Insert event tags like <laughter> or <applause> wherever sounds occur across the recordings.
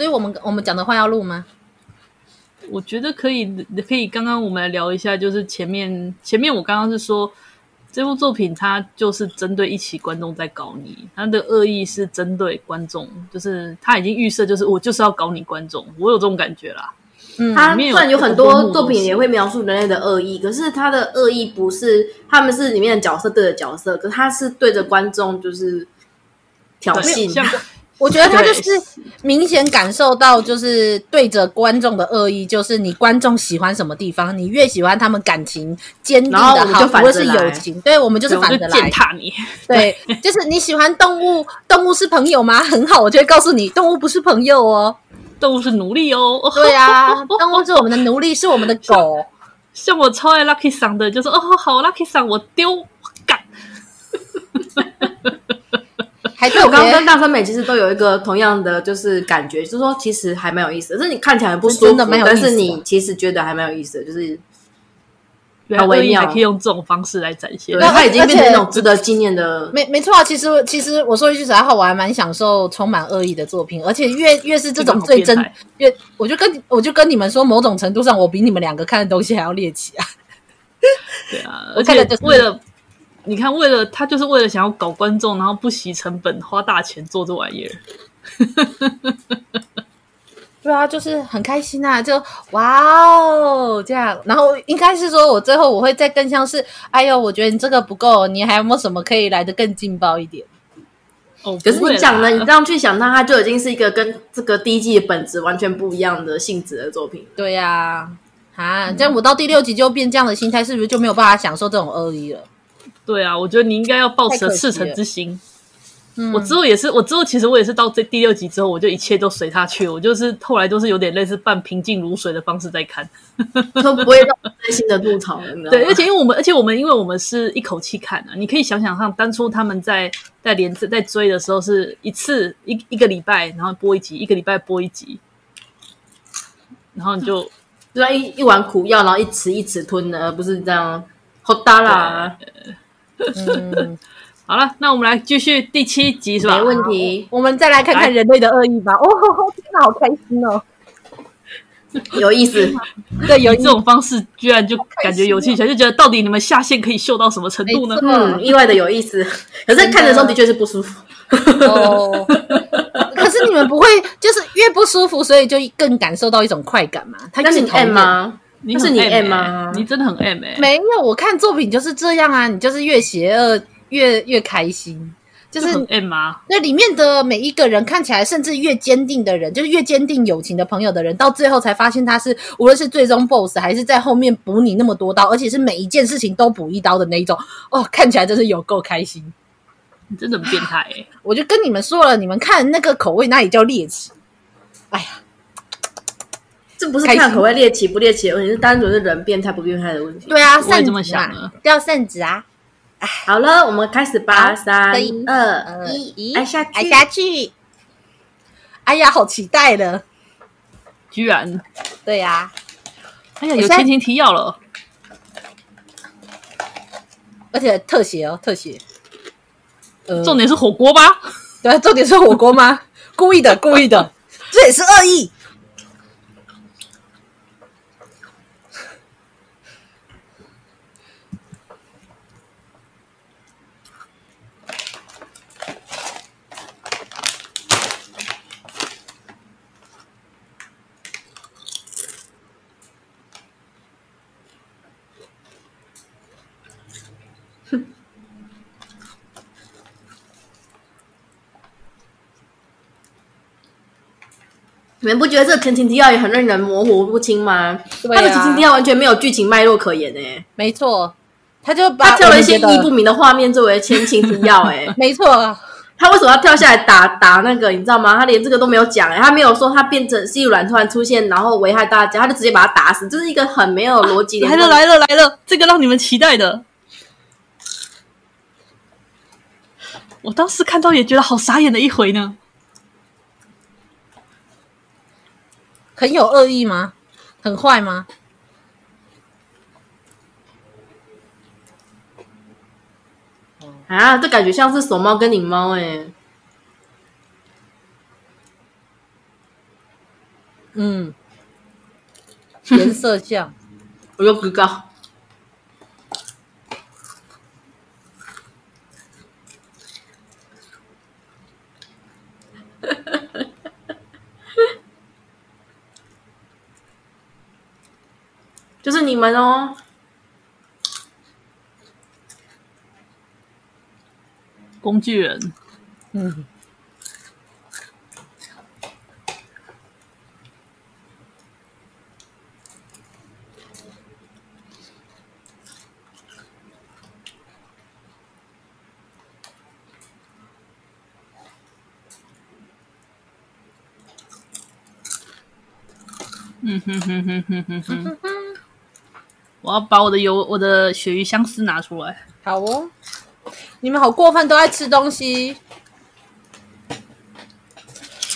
所以我们我们讲的话要录吗？我觉得可以，可以。刚刚我们来聊一下，就是前面前面我刚刚是说这部作品它就是针对一起观众在搞你，它的恶意是针对观众，就是他已经预设就是我就是要搞你观众，我有这种感觉啦。嗯，他虽然有很多作品也会描述人类的恶意，可是他的恶意不是他们是里面的角色对着角色，可是他是对着观众就是挑衅。我觉得他就是明显感受到，就是对着观众的恶意，就是你观众喜欢什么地方，你越喜欢他们感情坚定的好，不论是友情，对我们就是反着来践踏你。对，就是你喜欢动物，动物是朋友吗？很好，我就会告诉你，动物不是朋友哦，动物是奴隶哦。对啊，<laughs> 动物是我们的奴隶，是我们的狗。像我超爱 Lucky 桑的，就是哦，好 Lucky 桑，我丢干。还对我刚刚跟大川美其实都有一个同样的就是感觉，就是说其实还蛮有意思的，就是你看起来很不舒服，真的蛮有意思，但是你其实觉得还蛮有意思的，就是很微妙，还可以用这种方式来展现。对，它已经变成一种值得纪念的。没没错啊，其实其实我说一句实在话，我还蛮享受充满恶意的作品，而且越越是这种最真，越我就跟我就跟你们说，某种程度上我比你们两个看的东西还要猎奇啊。对啊，<laughs> 而且为了。你看，为了他就是为了想要搞观众，然后不惜成本花大钱做这玩意儿。<laughs> 对啊，就是很开心啊！就哇哦，这样，然后应该是说我最后我会再更像是，哎呦，我觉得你这个不够，你还有没有什么可以来的更劲爆一点？哦，可是你讲了，你这样去想，那它就已经是一个跟这个第一季的本质完全不一样的性质的作品。对呀，啊，啊，这样我到第六集就变这样的心态，是不是就没有办法享受这种恶意了？对啊，我觉得你应该要抱持赤诚之心。嗯，我之后也是，我之后其实我也是到这第六集之后，我就一切都随他去。我就是后来都是有点类似半平静如水的方式在看，<laughs> 都不会真心的吐槽。对，而且因为我们，而且我们，因为我们是一口气看啊，你可以想想看，当初他们在在连着在追的时候，是一次一一个礼拜，然后播一集，一个礼拜播一集，然后你就就像一一碗苦药，然后一匙一匙吞的，而不是这样好大啦。嗯，<laughs> 好了，那我们来继续第七集是吧？没问题，我们再来看看人类的恶意吧。哦，天哪，好开心哦，有意思。<laughs> 对，有这种方式，居然就感觉有趣起来，就觉得到底你们下线可以秀到什么程度呢？嗯，意外的有意思。可是看的时候的确是不舒服。哦，<laughs> 可是你们不会就是越不舒服，所以就更感受到一种快感嘛？他那是你 M 吗？你是你 M 吗？你真的很 M 哎、欸！没有，我看作品就是这样啊，你就是越邪恶越越开心，就是 M 吗？那里面的每一个人看起来，甚至越坚定的人，就是越坚定友情的朋友的人，到最后才发现他是无论是最终 BOSS 还是在后面补你那么多刀，而且是每一件事情都补一刀的那一种哦，看起来真是有够开心。你真的很变态哎、欸！我就跟你们说了，你们看那个口味，那也叫猎奇。哎呀。这不是看口味猎奇不猎奇的问题，是单纯是人变态不变态的问题。对啊，我也这么想的。掉圣旨啊！好了，我们开始吧。三二一，按下去，按下去。哎呀，好期待的！居然，对呀。哎呀，有前情提要了，而且特写哦，特写。呃重点是火锅吧？对，重点是火锅吗？故意的，故意的，<laughs> 这也是恶意。你们不觉得这个前情提要也很让人模糊不清吗？对啊、他的前情提要完全没有剧情脉络可言诶、欸。没错，他就把他跳了一些意义不明的画面作为前情提要诶、欸。<laughs> 没错，他为什么要跳下来打打那个？你知道吗？他连这个都没有讲诶、欸，他没有说他变成细软突然出现，然后危害大家，他就直接把他打死，这、就是一个很没有逻辑的。来了来了来了，这个让你们期待的。我当时看到也觉得好傻眼的一回呢。很有恶意吗？很坏吗？啊，这感觉像是鼠猫跟你猫哎。嗯，颜色像，<laughs> 我又不知们哦，工具人，嗯。嗯哼哼哼哼哼哼，我要把我的油，我的鳕鱼香丝拿出来。好哦，你们好过分，都在吃东西。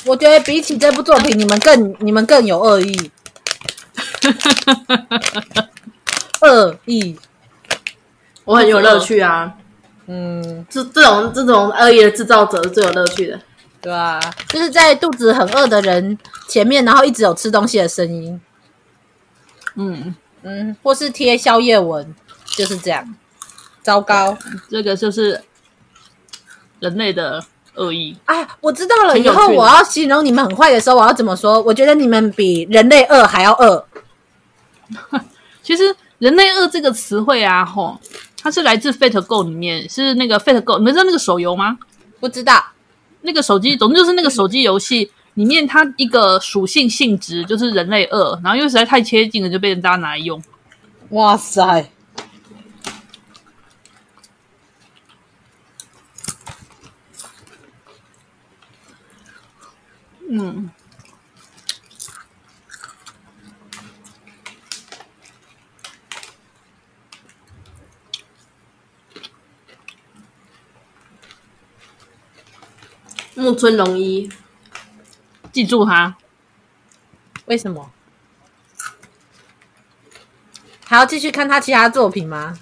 我觉得比起这部作品，你们更你们更有恶意。<laughs> 恶意，我很有乐趣啊。嗯，这这种这种恶意的制造者是最有乐趣的。对啊，就是在肚子很饿的人前面，然后一直有吃东西的声音，嗯嗯，或是贴宵夜文，就是这样。糟糕，这个就是人类的恶意啊！我知道了，以后我要形容你们很坏的时候，我要怎么说？我觉得你们比人类恶还要恶。<laughs> 其实“人类恶”这个词汇啊，吼，它是来自 Fate Go 里面，是那个 Fate Go，你们知道那个手游吗？不知道。那个手机，总之就是那个手机游戏里面，它一个属性性质就是人类二，然后因为实在太切近了，就被人家拿来用。哇塞！嗯，木村隆一，记住他。为什么？还要继续看他其他作品吗？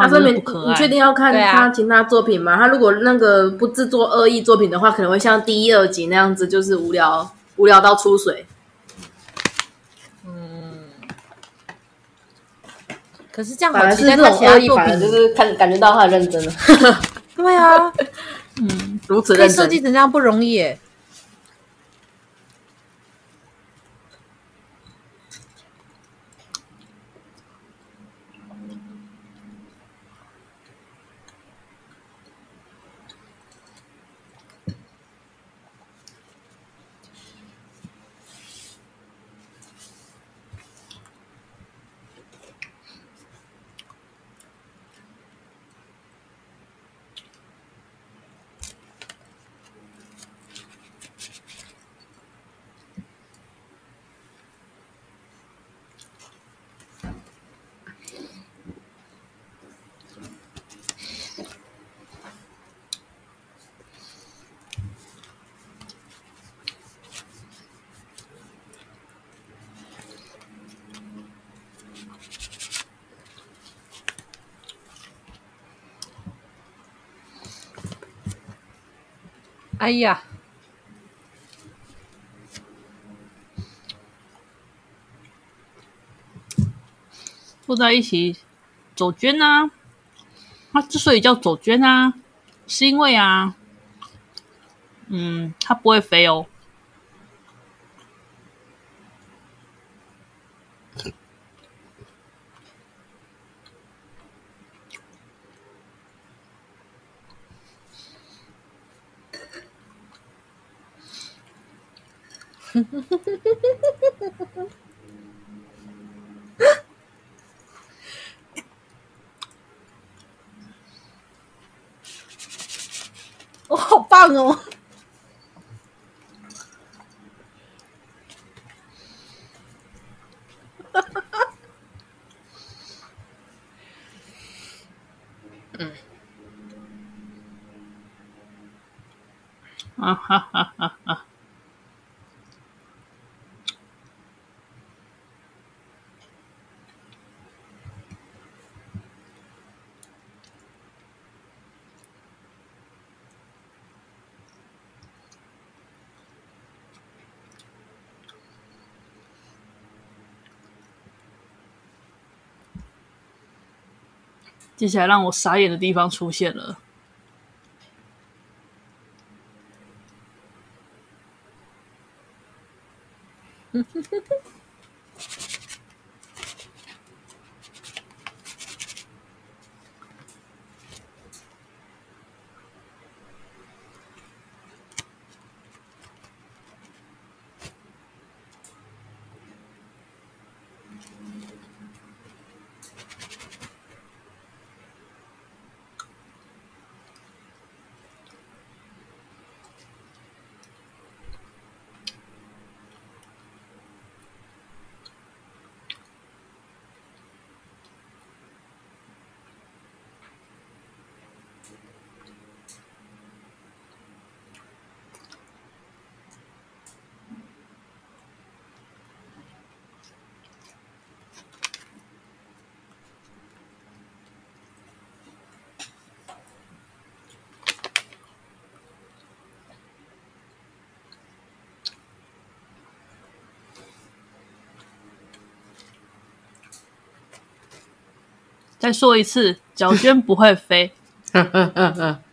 他说：“明你确定要看他其他作品吗？啊、他如果那个不制作恶意作品的话，可能会像第一、二集那样子，就是无聊无聊到出水。嗯，可是这样好，反而是这种恶意，反而就是看感觉到他很认真了。<laughs> <laughs> 对啊，嗯，如此认真，设计成这样不容易耶。”哎呀，坐在一起走绢啊，它之所以叫走绢啊，是因为啊，嗯，它不会飞哦。<laughs> 我好棒哦！嗯，啊哈哈哈哈！接下来让我傻眼的地方出现了。再说一次，脚尖不会飞。<laughs>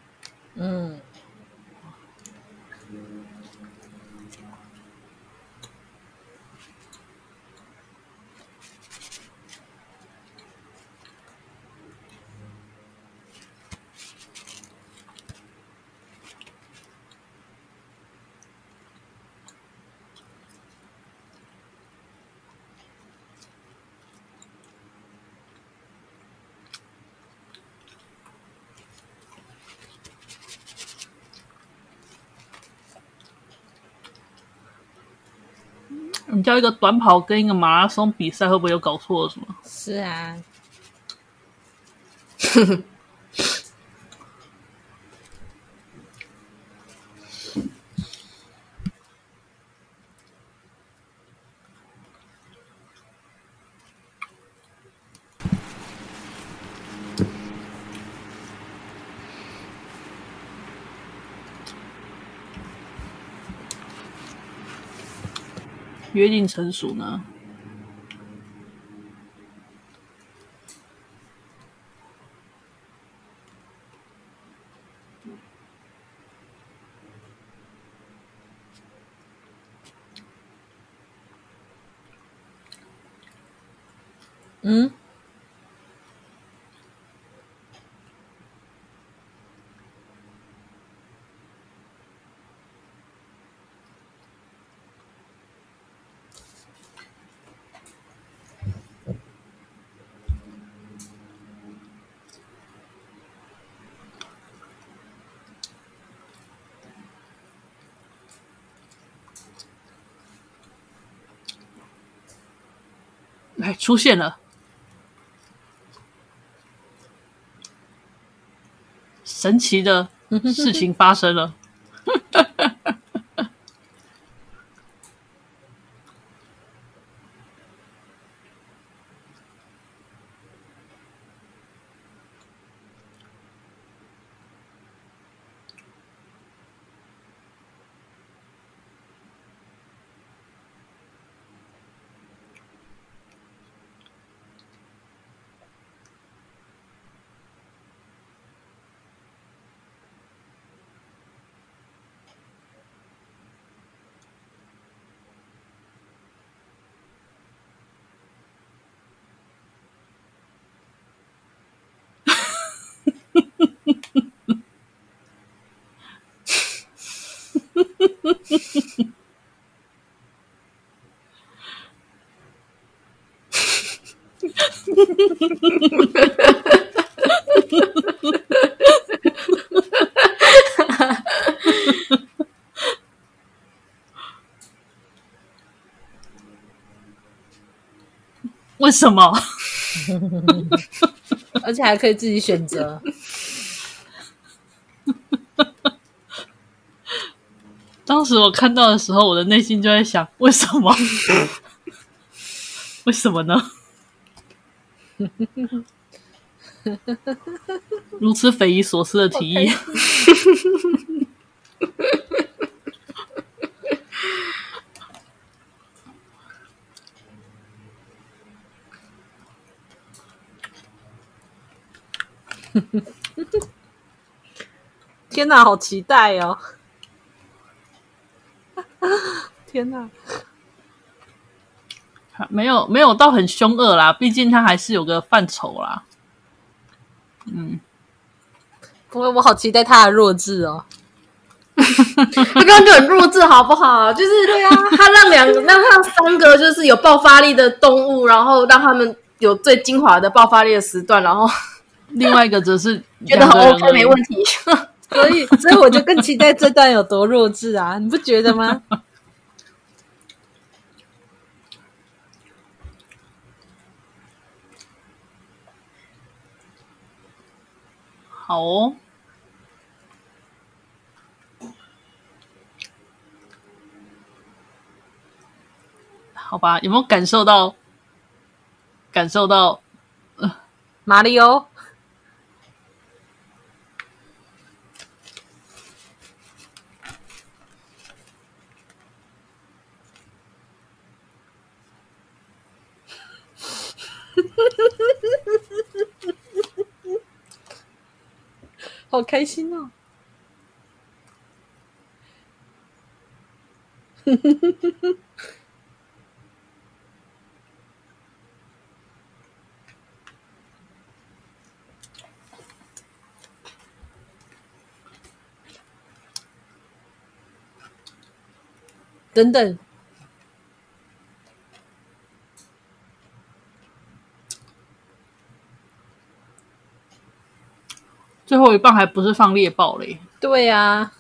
你叫一个短跑跟一个马拉松比赛，会不会有搞错什么？是啊。<laughs> 约定成熟呢？嗯。哎，出现了！神奇的事情发生了。什么？<laughs> 而且还可以自己选择。当时我看到的时候，我的内心就在想：为什么？<laughs> 为什么呢？<laughs> 如此匪夷所思的提议。<laughs> 天哪，好期待哦！<laughs> 天哪，没有没有到很凶恶啦，毕竟他还是有个范畴啦。嗯，不过我好期待他的弱智哦。<laughs> 他刚刚就很弱智，好不好？就是对啊，他让两个，让他三个就是有爆发力的动物，然后让他们有最精华的爆发力的时段，然后另外一个则是 <laughs> 觉得很 OK 没问题。<laughs> 所以，所以我就更期待这段有多弱智啊！<laughs> 你不觉得吗？好哦，好吧，有没有感受到？感受到，呃，马里奥。<laughs> 好开心哦！<laughs> 等等。最后一棒还不是放猎豹嘞？对呀、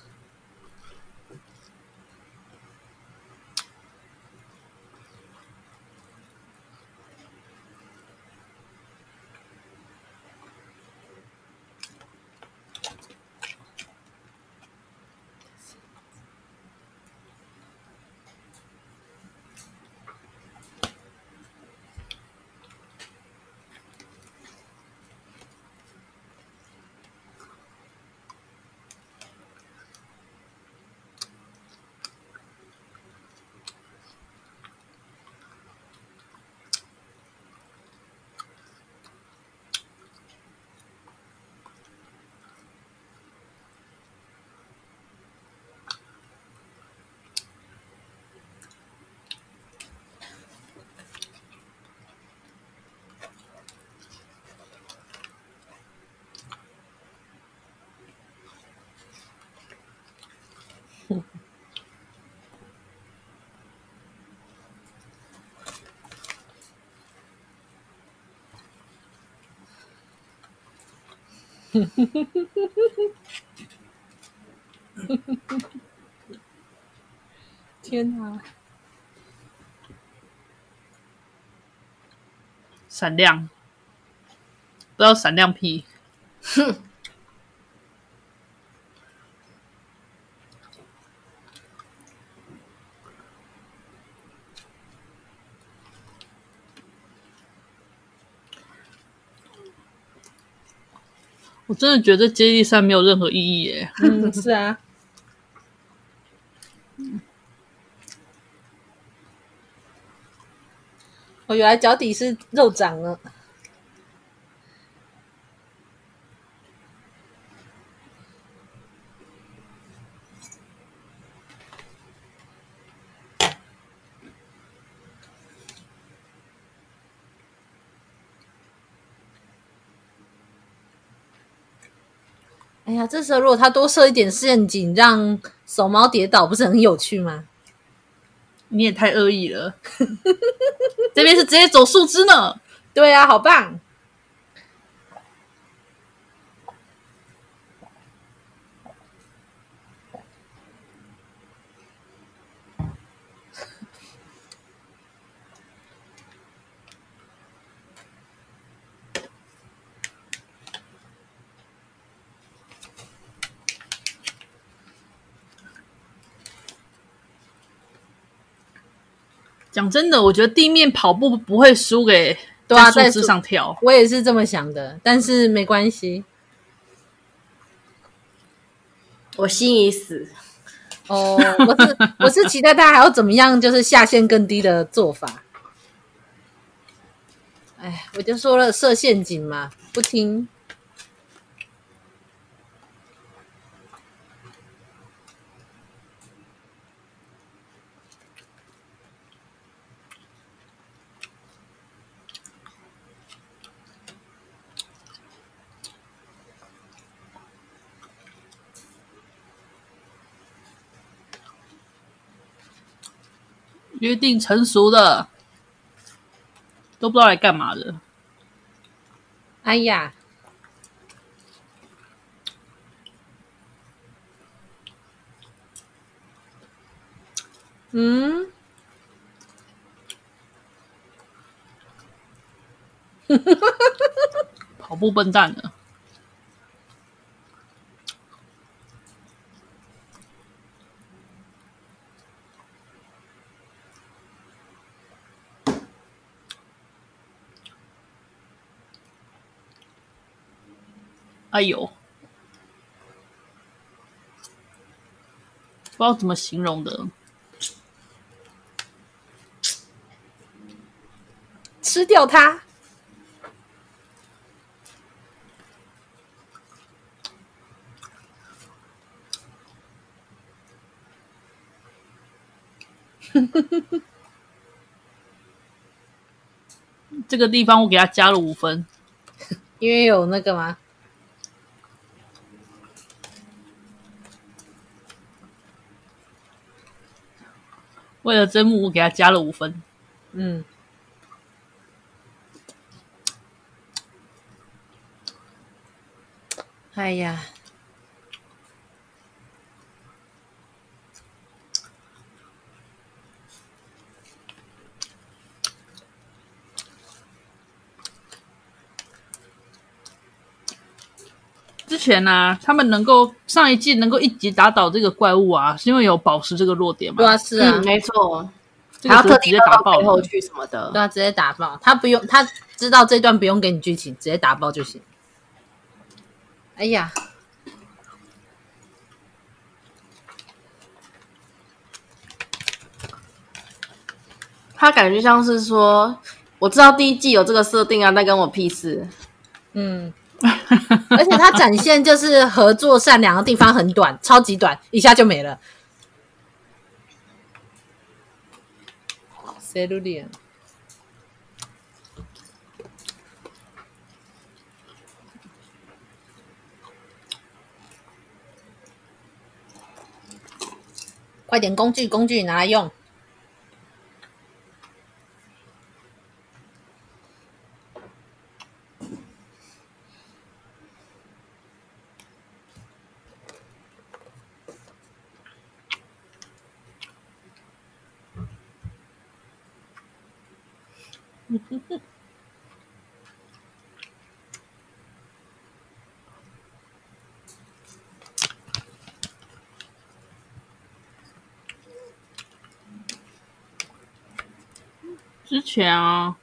<laughs> 天哪！闪亮，不知道闪亮屁。哼。我真的觉得接力赛没有任何意义耶。<laughs> 嗯，是啊。我原来脚底是肉长了。哎呀，这时候如果他多设一点陷阱，让手猫跌倒，不是很有趣吗？你也太恶意了，<laughs> 这边是直接走树枝呢。对啊，好棒。讲真的，我觉得地面跑步不会输给在树枝上跳。我也是这么想的，但是没关系，我心已死。哦，我是 <laughs> 我是期待他还要怎么样，就是下限更低的做法。哎，我就说了设陷阱嘛，不听。约定成熟的，都不知道来干嘛的。哎呀，嗯，跑步笨蛋呢？哎呦，不知道怎么形容的，吃掉它。这个地方我给他加了五分，因为有那个吗？为了真木，我给他加了五分。嗯，哎呀，之前呢、啊，他们能够上一季能够一集打倒这个怪物啊，是因为有宝石这个弱点嘛？对啊，是啊，嗯、没错。还要特地打爆背后去什么的，对啊，直接打爆。他不用，他知道这段不用给你剧情，直接打爆就行。哎呀，他感觉像是说，我知道第一季有这个设定啊，那跟我屁事。嗯，<laughs> 而且他展现就是合作善良的地方很短，超级短，一下就没了。快点工具，工具拿来用。之前啊，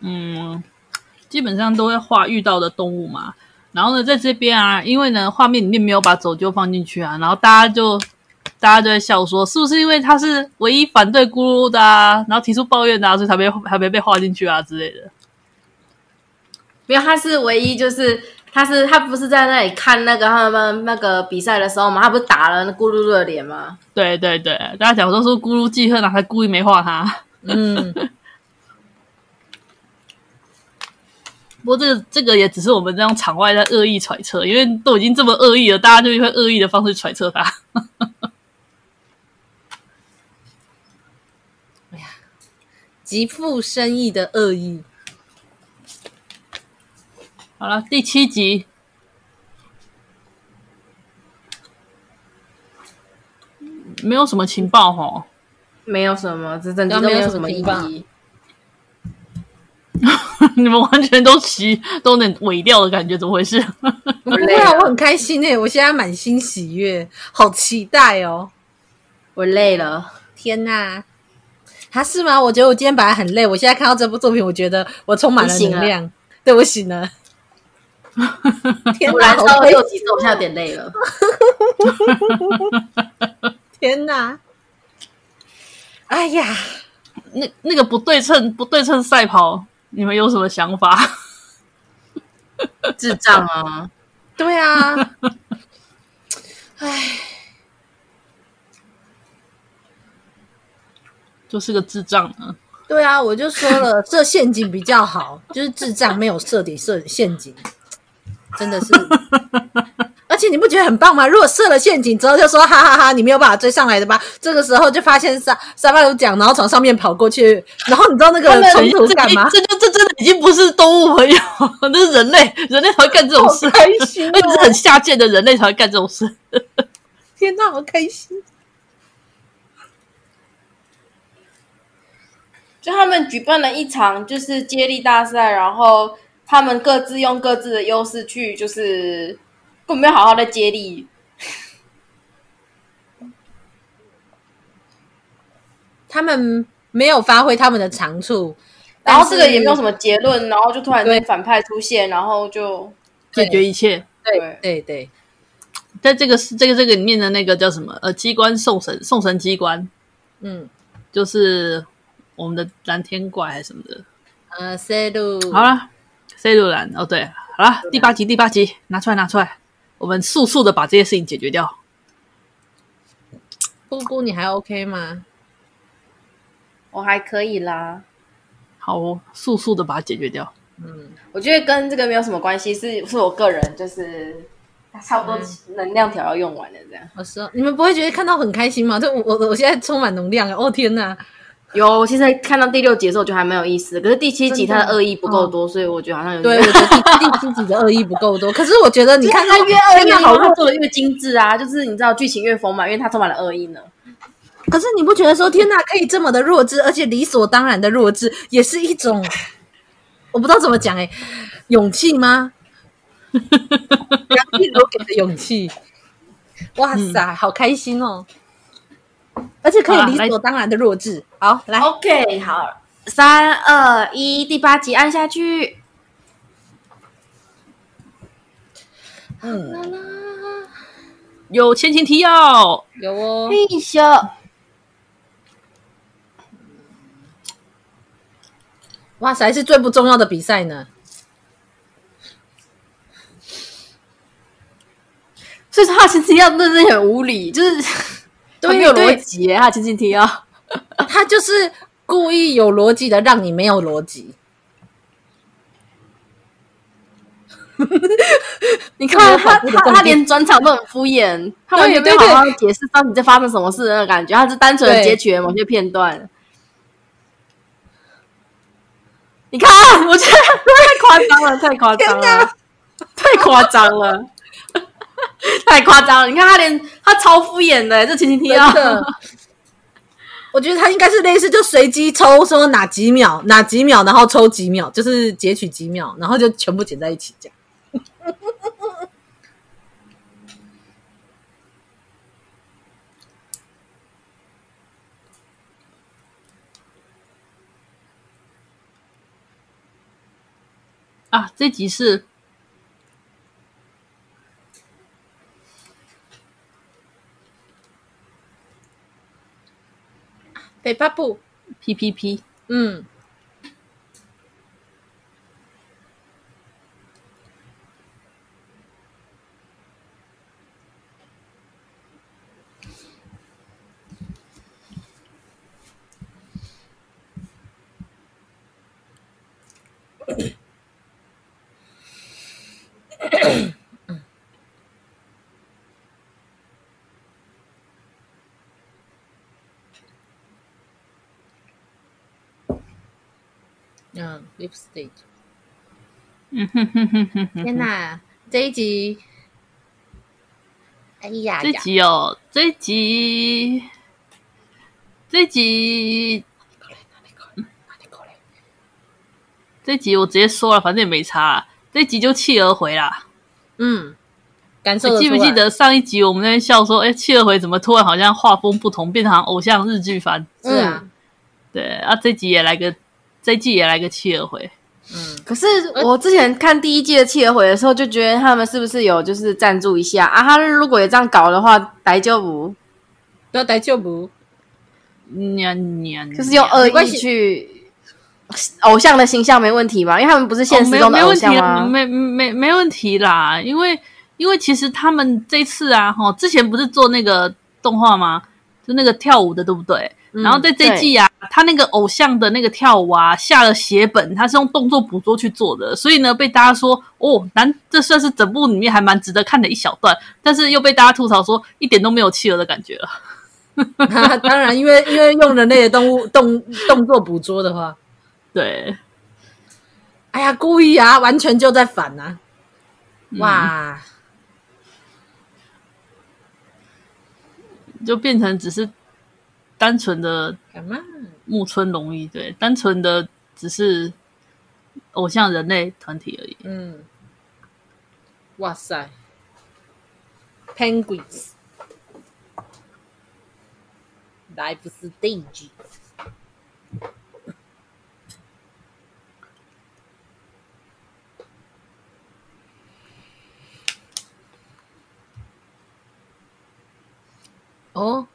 嗯，基本上都会画遇到的动物嘛。然后呢，在这边啊，因为呢，画面里面没有把走丢放进去啊，然后大家就大家就在笑说，是不是因为他是唯一反对咕噜的啊，然后提出抱怨的啊，所以才没还没被画进去啊之类的。没有，他是唯一，就是他是他不是在那里看那个他们那个比赛的时候嘛，他不是打了那咕噜噜的脸吗？对对对，大家讲说是咕噜记恨，然后还故意没画他。嗯，<laughs> 不过这个这个也只是我们这样场外在恶意揣测，因为都已经这么恶意了，大家就会恶意的方式揣测他。哎呀，极富深意的恶意。好了，第七集没有什么情报哈，没有什么，这整集都没有什么意义。<laughs> 你们完全都齐都能萎掉的感觉，怎么回事？<laughs> 不会啊，我很开心诶，我现在满心喜悦，好期待哦！我累了，天哪！他是吗？我觉得我今天本来很累，我现在看到这部作品，我觉得我充满了能量。对，我醒了。<laughs> 天哪，超过六集之后，我现在有点累了。<laughs> 天哪！哎呀，那那个不对称不对称赛跑，你们有什么想法？<laughs> 智障啊！对啊！哎，就是个智障啊！对啊，我就说了，<laughs> 设陷阱比较好，就是智障没有设底设陷阱。真的是，而且你不觉得很棒吗？如果设了陷阱之后就说哈哈哈，你没有办法追上来的吧？这个时候就发现沙沙发有讲，然后从上面跑过去，然后你知道那个冲突干嘛？这就这真的已经不是动物朋友，那是人类，人类才会干这种事，开心、哦，而且是很下贱的人类才会干这种事。天哪，好开心！就他们举办了一场就是接力大赛，然后他们各自用各自的优势去，就是根本没有好好的接力。他们没有发挥他们的长处，然后这个也没有什么结论，然后就突然间反派出现，然后就解决一切。对对对，在这个这个这个里面的那个叫什么？呃，机关送神送神机关，嗯，就是。我们的蓝天怪还是什么的，呃，塞鲁，好了，塞鲁兰，哦对，好了，第八集，第八集，拿出来，拿出来，我们速速的把这些事情解决掉。姑姑，你还 OK 吗？我还可以啦。好哦，速速的把它解决掉。嗯，我觉得跟这个没有什么关系，是是我个人，就是差不多能量条要用完了这样。我说，你们不会觉得看到很开心吗？这我我我现在充满能量啊！哦天哪！有，我其实看到第六集的时候就还蛮有意思的，可是第七集它的恶意不够多，所以我觉得好像有点。对，我觉得第第七集的恶意不够多。可是我觉得你看它 <laughs> 越恶意好，像做的越精致啊，就是你知道剧情越丰满，因为它充满了恶意呢。可是你不觉得说天哪，可以这么的弱智，而且理所当然的弱智，也是一种我不知道怎么讲哎、欸，勇气吗？<laughs> 杨静茹给的勇气。哇塞，嗯、好开心哦！而且可以理所当然的弱智，好，好来，OK，好，三二一，第八集按下去。嗯，有前情提要，有哦，嘿咻，哇塞，是最不重要的比赛呢。所以说，他前情提要真的很无理，就是。对，没有逻辑，他轻轻提啊，<laughs> 他就是故意有逻辑的，让你没有逻辑。<laughs> 你看他，他他连转场都很敷衍，他完全没有好好解释到底在发生什么事的那个感觉，他是单纯的截取了某些片段。你看，我觉得 <laughs> 太夸张了，太夸张了，太夸张了。<laughs> 太夸张了！你看他连他超敷衍的，这情情提要。我觉得他应该是类似就随机抽，说哪几秒哪几秒，然后抽几秒，就是截取几秒，然后就全部剪在一起这样。<laughs> 啊，这集是。北巴布，P P P，嗯，State。嗯哼哼哼哼哼！天哪，这一集，哎呀，这一集哦，这一集，这一集，这一集我直接说了，反正也没差。这一集就弃儿回啦。嗯，感受记不记得上一集我们在那边笑说，哎，弃儿回怎么突然好像画风不同，变成偶像日剧番？是啊，对啊，这集也来个。这一季也来个弃儿回，嗯，可是我之前看第一季的弃儿回的时候，就觉得他们是不是有就是赞助一下啊？他如果也这样搞的话，大丈夫，要逮就不，娘娘，就是用恶意去偶像的形象没问题吧？因为他们不是现实中的偶像吗？哦、没没没没问题啦，因为因为其实他们这次啊，哈，之前不是做那个动画吗？就那个跳舞的，对不对？嗯、然后在这季啊。他那个偶像的那个跳舞啊，下了血本，他是用动作捕捉去做的，所以呢，被大家说哦，难，这算是整部里面还蛮值得看的一小段，但是又被大家吐槽说一点都没有企鹅的感觉了。啊、当然，因为因为用人类的动物动动作捕捉的话，对，哎呀，故意啊，完全就在反啊，哇，嗯、就变成只是单纯的？木村隆一，对，单纯的只是偶像人类团体而已。嗯，哇塞，Penguins Live Stage，哦。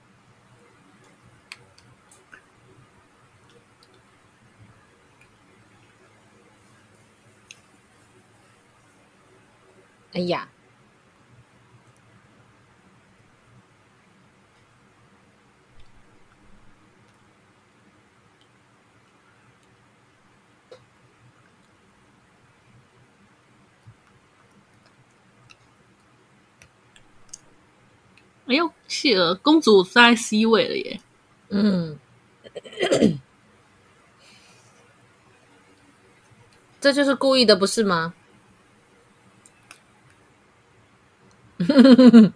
哎呀！哎呦，企鹅公主在 C 位了耶！嗯，<coughs> 这就是故意的，不是吗呵呵呵呵。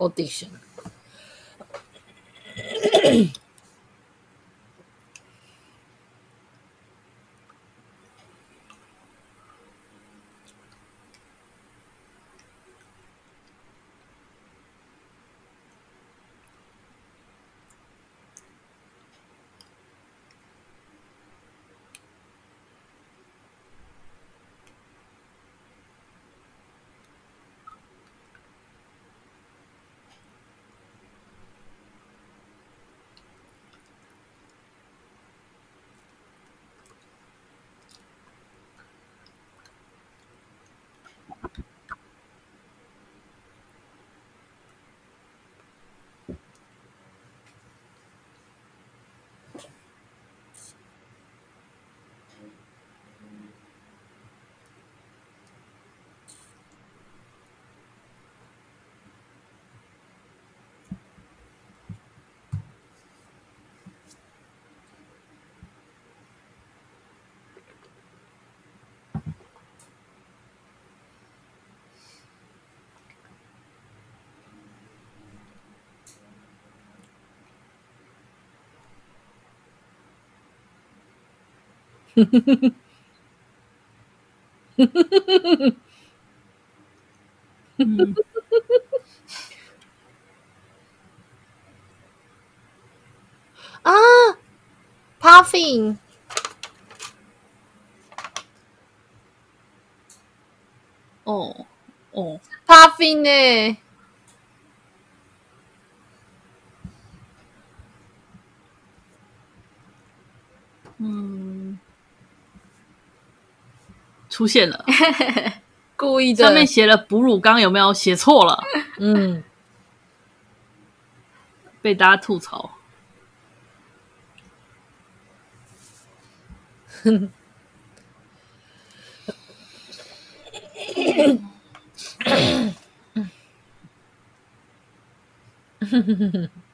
？Audition。啊，Puffing，哦哦，Puffing 呢？出现了，<laughs> 故意的。上面写了哺乳纲，有没有写错了？<laughs> 嗯被大家吐槽。<laughs>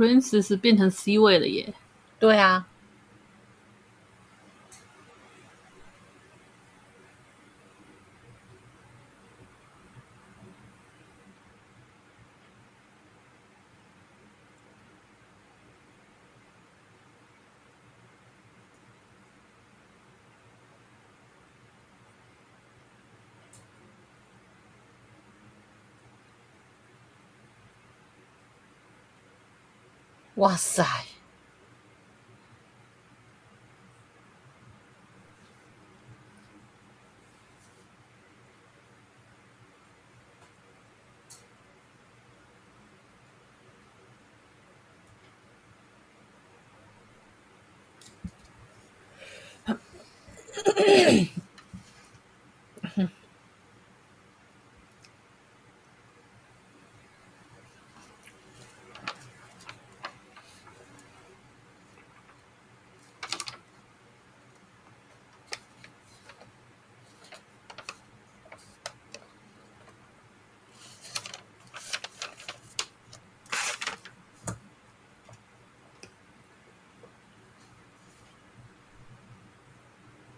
Princess 变成 C 位了耶！对啊。哇塞！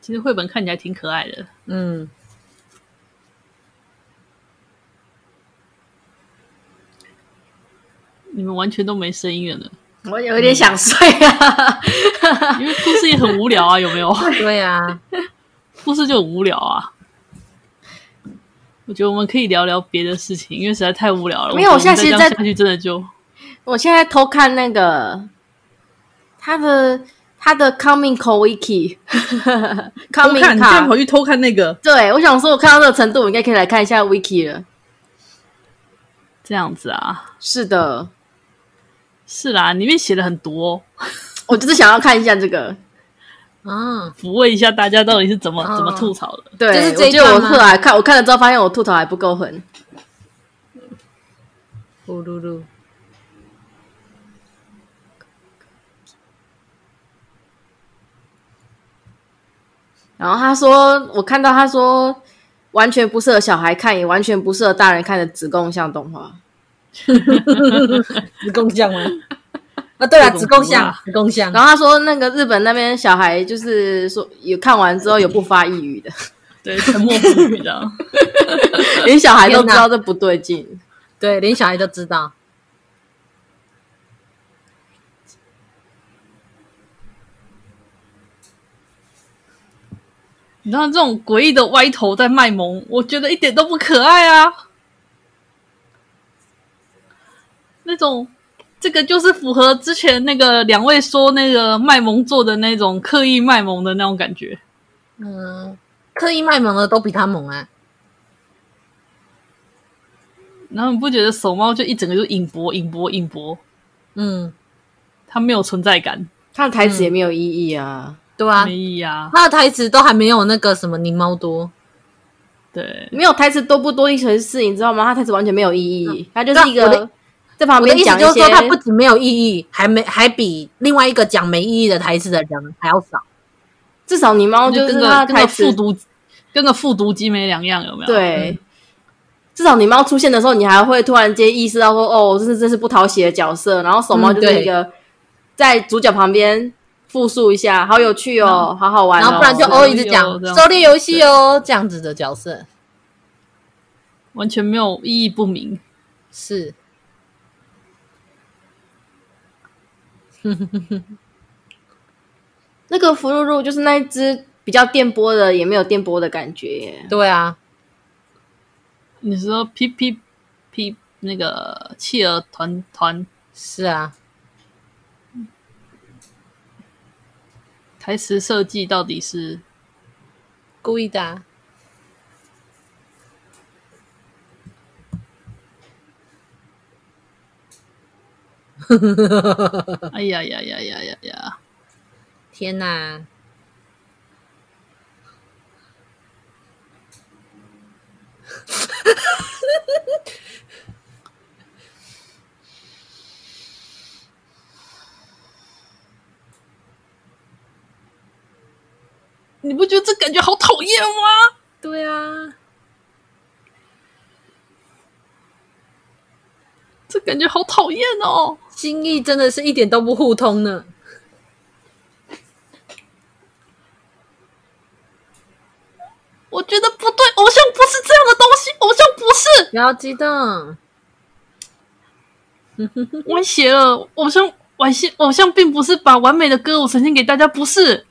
其实绘本看起来挺可爱的，嗯，你们完全都没声音了，我有点想睡啊，因为故事也很无聊啊，有没有？对啊，故事就很无聊啊。我觉得我们可以聊聊别的事情，因为实在太无聊了。没有，我现在其实在下去真的就，我现在偷看那个他的。他的 Coming Wiki，Coming <laughs> 偷看，你现在跑去偷看那个？对，我想说，我看到这个程度，我应该可以来看一下 Wiki 了。这样子啊？是的，是啦，里面写了很多，<laughs> 我就是想要看一下这个，啊，抚慰一下大家到底是怎么、啊、怎么吐槽的。对，就是这就我后来看，我看了之后发现我吐槽还不够狠。呼噜噜。然后他说：“我看到他说，完全不适合小孩看，也完全不适合大人看的子宫像动画。<laughs> 子宫像吗？啊，对了，子宫像，子宫像。然后他说，那个日本那边小孩就是说，有看完之后有不发一语的，对，沉默不语的，<laughs> 连小孩都知道这不对劲，对，连小孩都知道。”你知道这种诡异的歪头在卖萌，我觉得一点都不可爱啊！那种，这个就是符合之前那个两位说那个卖萌做的那种刻意卖萌的那种感觉。嗯，刻意卖萌的都比他萌啊！然后你不觉得手猫就一整个就影薄、影薄、影薄？嗯，他没有存在感，他的台词也没有意义啊。对啊，没意义啊！他的台词都还没有那个什么宁猫多，对，没有台词多不多一回事，你知道吗？他台词完全没有意义，他、嗯、就是一个在旁边讲意思就是说，他不仅没有意义，还没还比另外一个讲没意义的台词的人还要少。至少你猫就是他跟个复读，跟个复读机没两样，有没有？对，嗯、至少你猫出现的时候，你还会突然间意识到说：“哦，这是这是不讨喜的角色。”然后手猫就是一个在主角旁边。复述一下，好有趣哦，嗯、好好玩哦。然后不然就哦一直讲狩猎游戏哦，这样子的角色，完全没有意义不明。是，<laughs> 那个福禄禄就是那一只比较电波的，也没有电波的感觉耶。对啊，你说 P P P 那个企鹅团团是啊。台词设计到底是故意的啊？<laughs> 哎呀呀呀呀呀呀！天哪！<laughs> 你不觉得这感觉好讨厌吗？对啊，这感觉好讨厌哦。心意真的是一点都不互通呢。我觉得不对，偶像不是这样的东西，偶像不是。不要激动，<laughs> 歪斜了，偶像歪斜，偶像并不是把完美的歌舞呈现给大家，不是。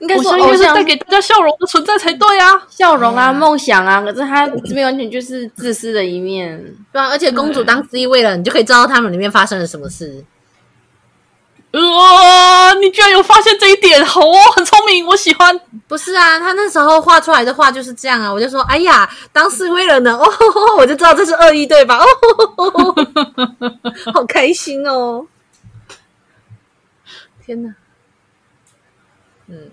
应该说，偶像应该是带给大家笑容的存在才对啊，笑容啊，梦想啊。可是他这边完全就是自私的一面，对啊。而且公主当 C 位了，你就可以知道他们里面发生了什么事。呃，你居然有发现这一点，好哦，很聪明，我喜欢。不是啊，他那时候画出来的画就是这样啊，我就说，哎呀，当四位了呢，哦呵呵，我就知道这是恶意对吧？哦呵呵呵，好开心哦！天哪，嗯。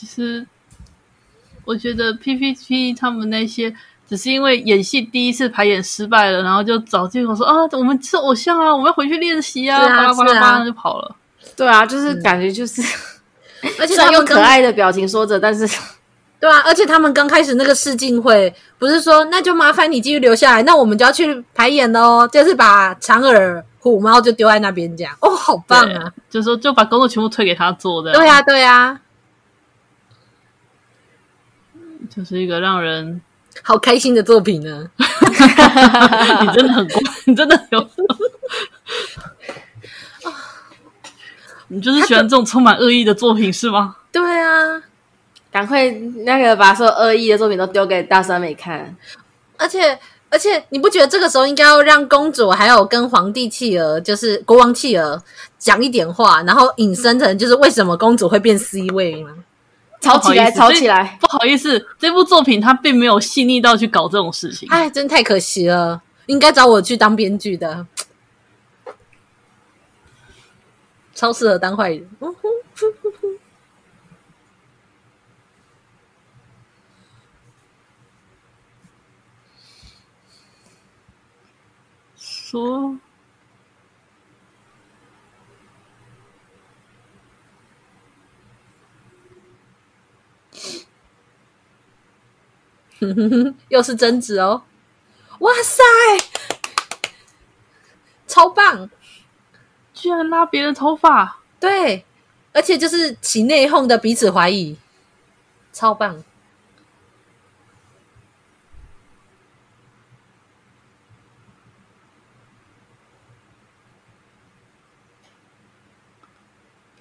其实，我觉得 PPT 他们那些只是因为演戏第一次排演失败了，然后就找借口说啊，我们是偶像啊，我们要回去练习啊，巴拉巴拉巴拉就跑了。对啊，就是感觉就是，嗯、而且他用可爱的表情说着，但是，对啊，而且他们刚开始那个试镜会，不是说那就麻烦你继续留下来，那我们就要去排演喽，就是把长耳虎猫就丢在那边这样。哦，好棒啊！就是说就把工作全部推给他做的。对啊，对啊。就是一个让人好开心的作品呢。<laughs> 你真的很乖，<laughs> 你真的有。<laughs> 你就是喜欢这种充满恶意的作品是吗？对啊，赶快那个把所有恶意的作品都丢给大酸梅看。而且而且，你不觉得这个时候应该要让公主还有跟皇帝企鹅，就是国王企鹅讲一点话，然后引申成就是为什么公主会变 C 位吗？吵起来，吵起来！不好意思，这部作品它并没有细腻到去搞这种事情。哎，真太可惜了，应该找我去当编剧的，超适合当坏人。说。<laughs> 又是贞子哦！哇塞，超棒！居然拉别人头发，对，而且就是起内讧的彼此怀疑，超棒！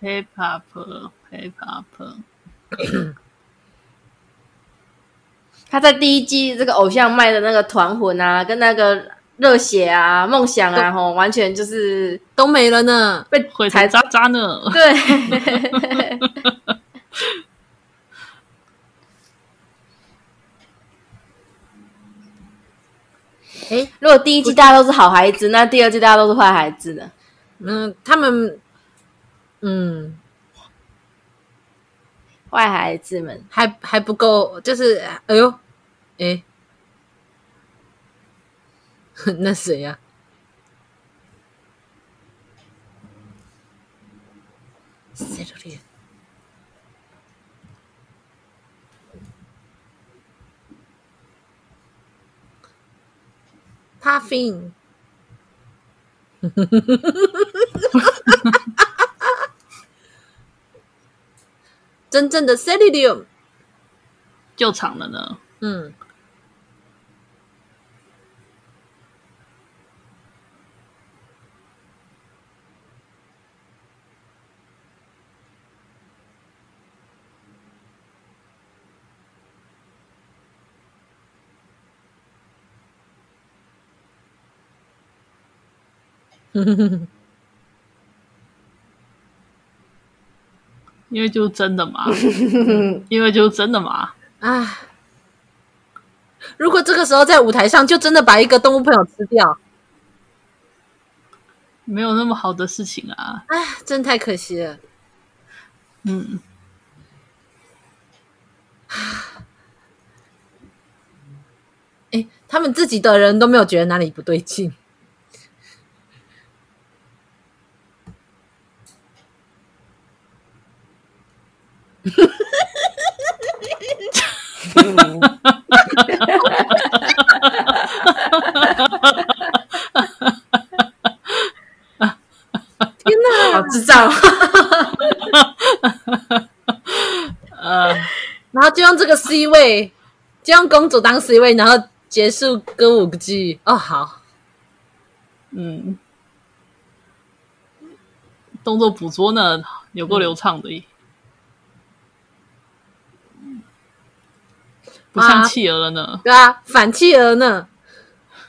黑帕婆，黑帕婆。他在第一季这个偶像卖的那个团魂啊，跟那个热血啊、梦想啊，吼，完全就是都没了呢，被毁才渣渣呢。对。<laughs> 哎，如果第一季大家都是好孩子，那第二季大家都是坏孩子呢？嗯，他们，嗯。坏孩子们还还不够，就是哎呦，哎，<laughs> 那谁呀？谁的脸？Puffin。<laughs> 真正的 Celestial 救场了呢。嗯。哼哼哼。因为就是真的嘛，因为就是真的嘛。<laughs> 啊！如果这个时候在舞台上就真的把一个动物朋友吃掉，没有那么好的事情啊！哎，真太可惜了。嗯。他们自己的人都没有觉得哪里不对劲。天哪，好智障！呃，<laughs> 然后就用这个 C 位，就用公主当 C 位，然后结束歌舞剧。哦，好，嗯，动作捕捉呢，有够流畅的。不像企鹅了呢？啊对啊，反企鹅呢？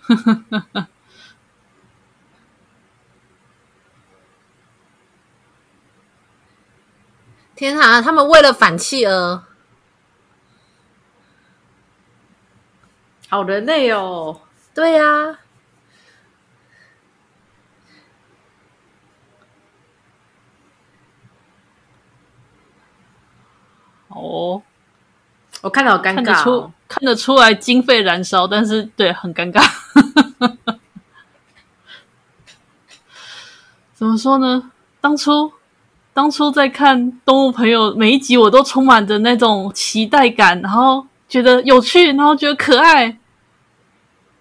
<laughs> 天啊！他们为了反企鹅，好人类哦。对呀、啊。哦。我看到好尴尬、哦，看得出看得出来经费燃烧，但是对很尴尬。<laughs> 怎么说呢？当初当初在看《动物朋友》每一集，我都充满着那种期待感，然后觉得有趣，然后觉得可爱，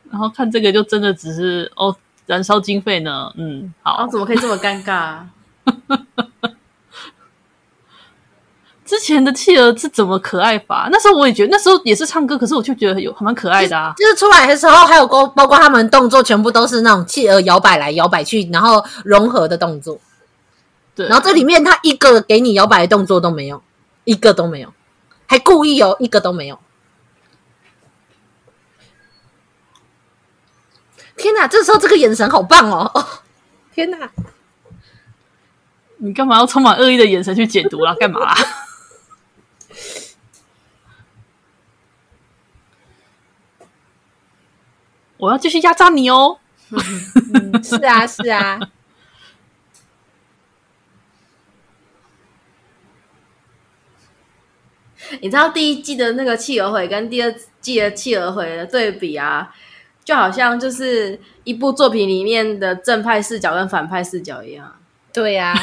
然后看这个就真的只是哦，燃烧经费呢。嗯，好，哦、怎么可以这么尴尬？<laughs> 之前的企鹅是怎么可爱法？那时候我也觉得，那时候也是唱歌，可是我就觉得有还蛮可爱的啊。就是出来的时候，还有包包括他们动作，全部都是那种企鹅摇摆来摇摆去，然后融合的动作。对，然后这里面他一个给你摇摆的动作都没有，一个都没有，还故意哦，一个都没有。天哪，这时候这个眼神好棒哦！哦，<laughs> 天哪，你干嘛要充满恶意的眼神去解读啦？干嘛啦？我要继续压榨你哦！嗯、是啊，是啊。<laughs> 你知道第一季的那个企鹅回跟第二季的企鹅回的对比啊，就好像就是一部作品里面的正派视角跟反派视角一样。对呀、啊，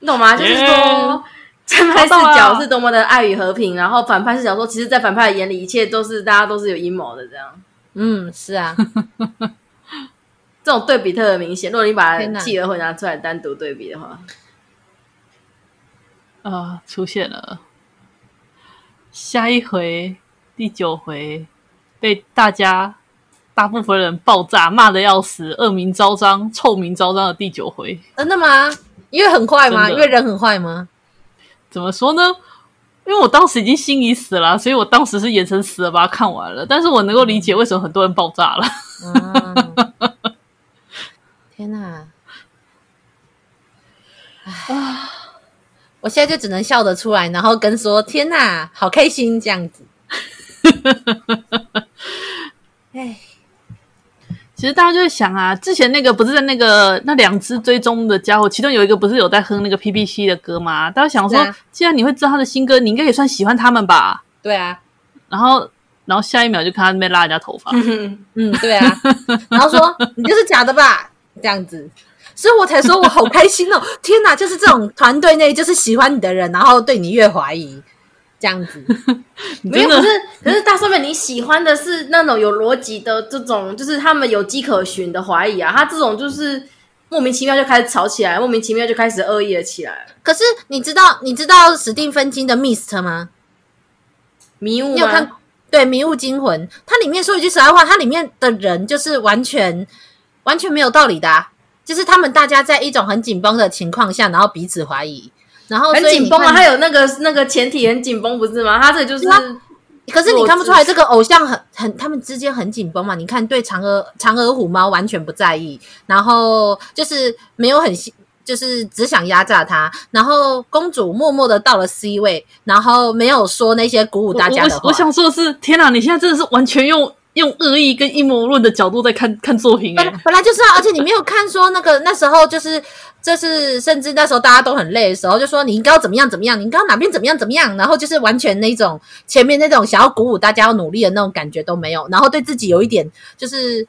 你懂吗？就是说正派视角是多么的爱与和平，然后反派视角说，其实，在反派的眼里，一切都是大家都是有阴谋的这样。嗯，是啊，<laughs> 这种对比特别明显。如果你把企鹅会拿出来单独对比的话，啊、呃，出现了下一回第九回被大家大部分人爆炸骂的要死，恶名昭彰、臭名昭彰的第九回，真的吗？因为很快吗？因为人很坏吗？怎么说呢？因为我当时已经心已死了，所以我当时是眼神死了把它看完了。但是我能够理解为什么很多人爆炸了。嗯、天哪！啊！我现在就只能笑得出来，然后跟说：“天哪，好开心！”这样子。<laughs> 哎。其实大家就会想啊，之前那个不是在那个那两只追踪的家伙，其中有一个不是有在哼那个 PPC 的歌吗？大家想说，啊、既然你会知道他的新歌，你应该也算喜欢他们吧？对啊。然后，然后下一秒就看他那边拉人家头发。嗯，对啊。然后说你就是假的吧？这样子，所以我才说我好开心哦！天哪，就是这种团队内就是喜欢你的人，然后对你越怀疑。这样子，<laughs> 没有，可是可是大寿妹，你喜欢的是那种有逻辑的这种，就是他们有迹可循的怀疑啊。他这种就是莫名其妙就开始吵起来，莫名其妙就开始恶意了起来。可是你知道你知道史蒂芬金的《Mist》吗？迷雾？你有看？对，《迷雾惊魂》，它里面说一句实在话，它里面的人就是完全完全没有道理的啊，就是他们大家在一种很紧绷的情况下，然后彼此怀疑。然后很紧绷啊，他有那个那个前提很紧绷，不是吗？他这就是，可是你看不出来这个偶像很很，他们之间很紧绷嘛？你看对嫦娥嫦娥虎猫完全不在意，然后就是没有很就是只想压榨他，然后公主默默的到了 C 位，然后没有说那些鼓舞大家的话。我，想说的是，天哪！你现在真的是完全用用恶意跟阴谋论的角度在看看作品哎、欸，本来就是啊，而且你没有看说那个那时候就是，就是甚至那时候大家都很累的时候，就说你应该要怎么样怎么样，你应该要哪边怎么样怎么样，然后就是完全那种前面那种想要鼓舞大家要努力的那种感觉都没有，然后对自己有一点就是，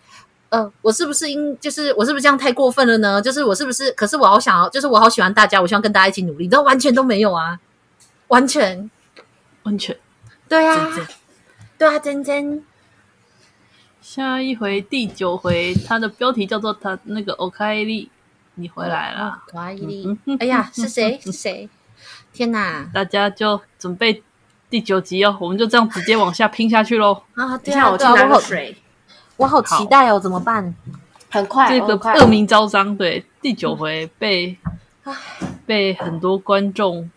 呃，我是不是应就是我是不是这样太过分了呢？就是我是不是？可是我好想要，就是我好喜欢大家，我希望跟大家一起努力，都完全都没有啊，完全完全，对啊，对啊，真真。下一回第九回，它的标题叫做“他那个欧凯利，你回来了。欧凯利，哎呀，是谁？是谁？天哪！大家就准备第九集哦，我们就这样直接往下拼下去喽。啊，对啊，我去拿个水。我好期待哦，怎么办？很快，这个恶名昭彰，对，第九回被被很多观众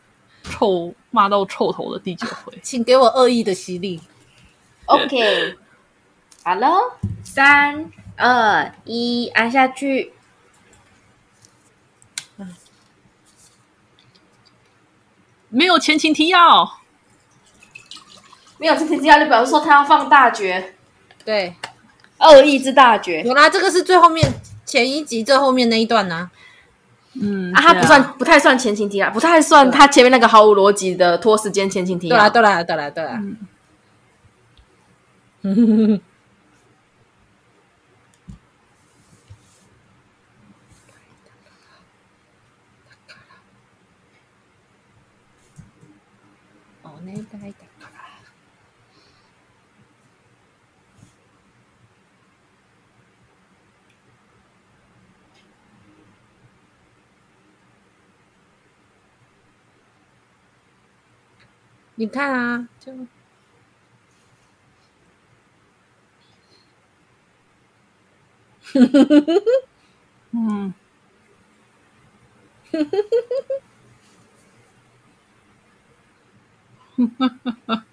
臭骂到臭头的第九回，请给我恶意的洗礼。OK。好喽，三二一，按下去。没有前情提要，没有前情提要，就表示说他要放大绝。对，恶意之大绝。有啦，这个是最后面前一集最后面那一段呢、啊。嗯，啊，他不算，不太算前情提要，不太算他前面那个毫无逻辑的拖时间前情提要。对啦，对啦，对啦，对啦。嗯 <laughs> 你看啊，就，嗯，<laughs>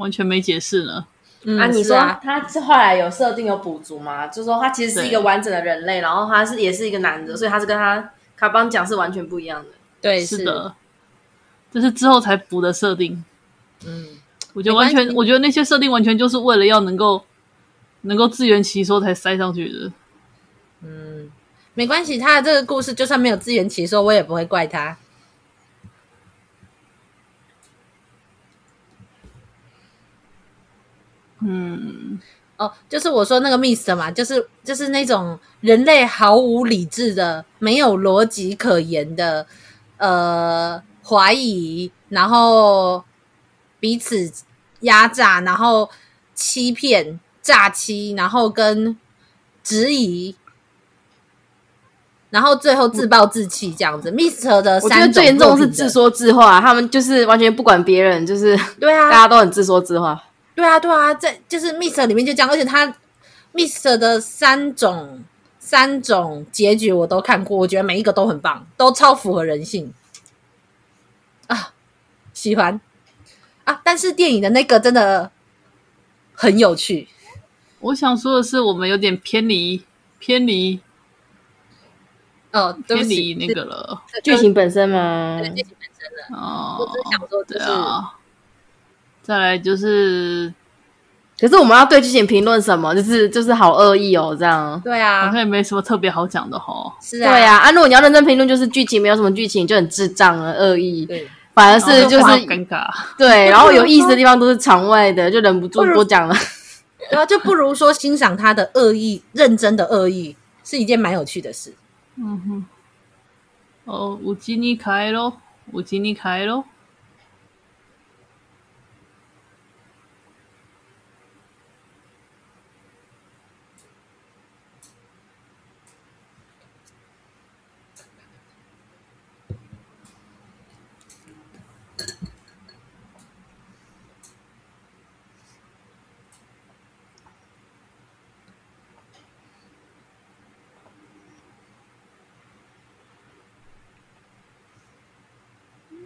完全没解释呢。嗯、啊，你说他是后来有设定有补足吗？就是说他其实是一个完整的人类，然后他是也是一个男的，所以他是跟他卡邦讲是完全不一样的。对，是的，这是之后才补的设定。嗯，我觉得完全，我觉得那些设定完全就是为了要能够能够自圆其说才塞上去的。嗯，没关系，他的这个故事就算没有自圆其说，我也不会怪他。嗯，哦，就是我说那个 Mist 嘛，就是就是那种人类毫无理智的、没有逻辑可言的，呃，怀疑，然后彼此压榨，然后欺骗、诈欺，然后跟质疑，然后最后自暴自弃这样子。Mist 的我觉得最严重的是自说自话，他们就是完全不管别人，就是对啊，大家都很自说自话。对啊，对啊，在就是 Mist 里面就这样，而且他 Mist 的三种三种结局我都看过，我觉得每一个都很棒，都超符合人性啊，喜欢啊！但是电影的那个真的很有趣。我想说的是，我们有点偏离偏离哦，偏离那个了，剧情本身吗？对，剧情本身的哦，我只想说，就是。再来就是，可是我们要对剧情评论什么？就是就是好恶意哦，这样。对啊，好像也没什么特别好讲的哈。是啊，对啊。啊，如果你要认真评论，就是剧情没有什么剧情，就很智障啊，恶意。对，反而是就是尴尬。对，然后有意思的地方都是场外的，就忍不住多讲了。然后就不如说欣赏他的恶意，认真的恶意是一件蛮有趣的事。嗯哼。哦，有吉尼开喽，有吉尼开喽。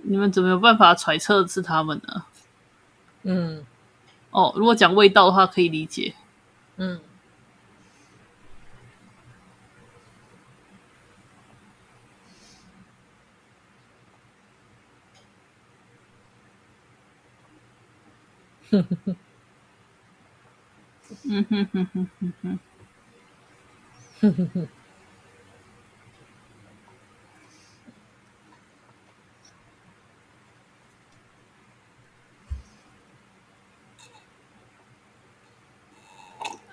你们怎么有办法揣测是他们呢？嗯，哦，如果讲味道的话，可以理解。嗯。哼哼哼。嗯哼哼哼哼哼。哼哼哼。<laughs>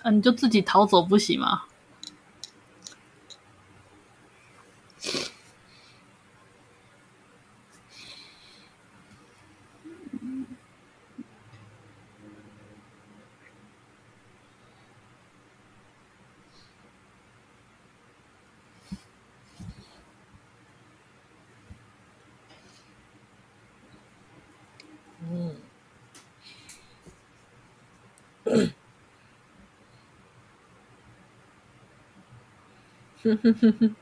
啊！你就自己逃走不行吗？<laughs>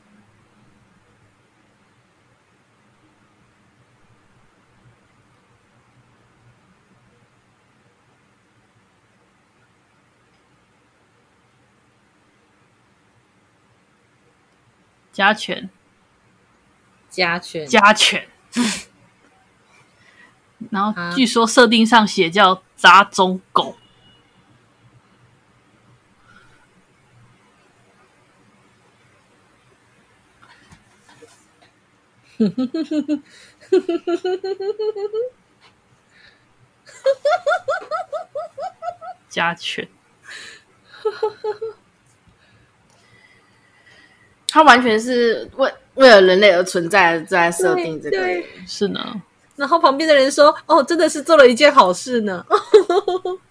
加权，加权，加权。<laughs> 然后据说设定上写叫杂种狗。加权，<laughs> 它完全是为为了人类而存在，在设定这个是呢。然后旁边的人说：“哦，真的是做了一件好事呢。<laughs> ”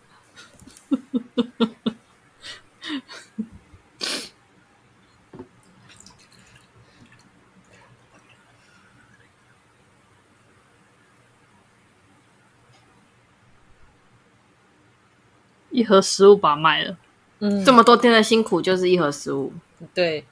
一盒食物把它卖了，嗯，这么多天的辛苦就是一盒食物，对。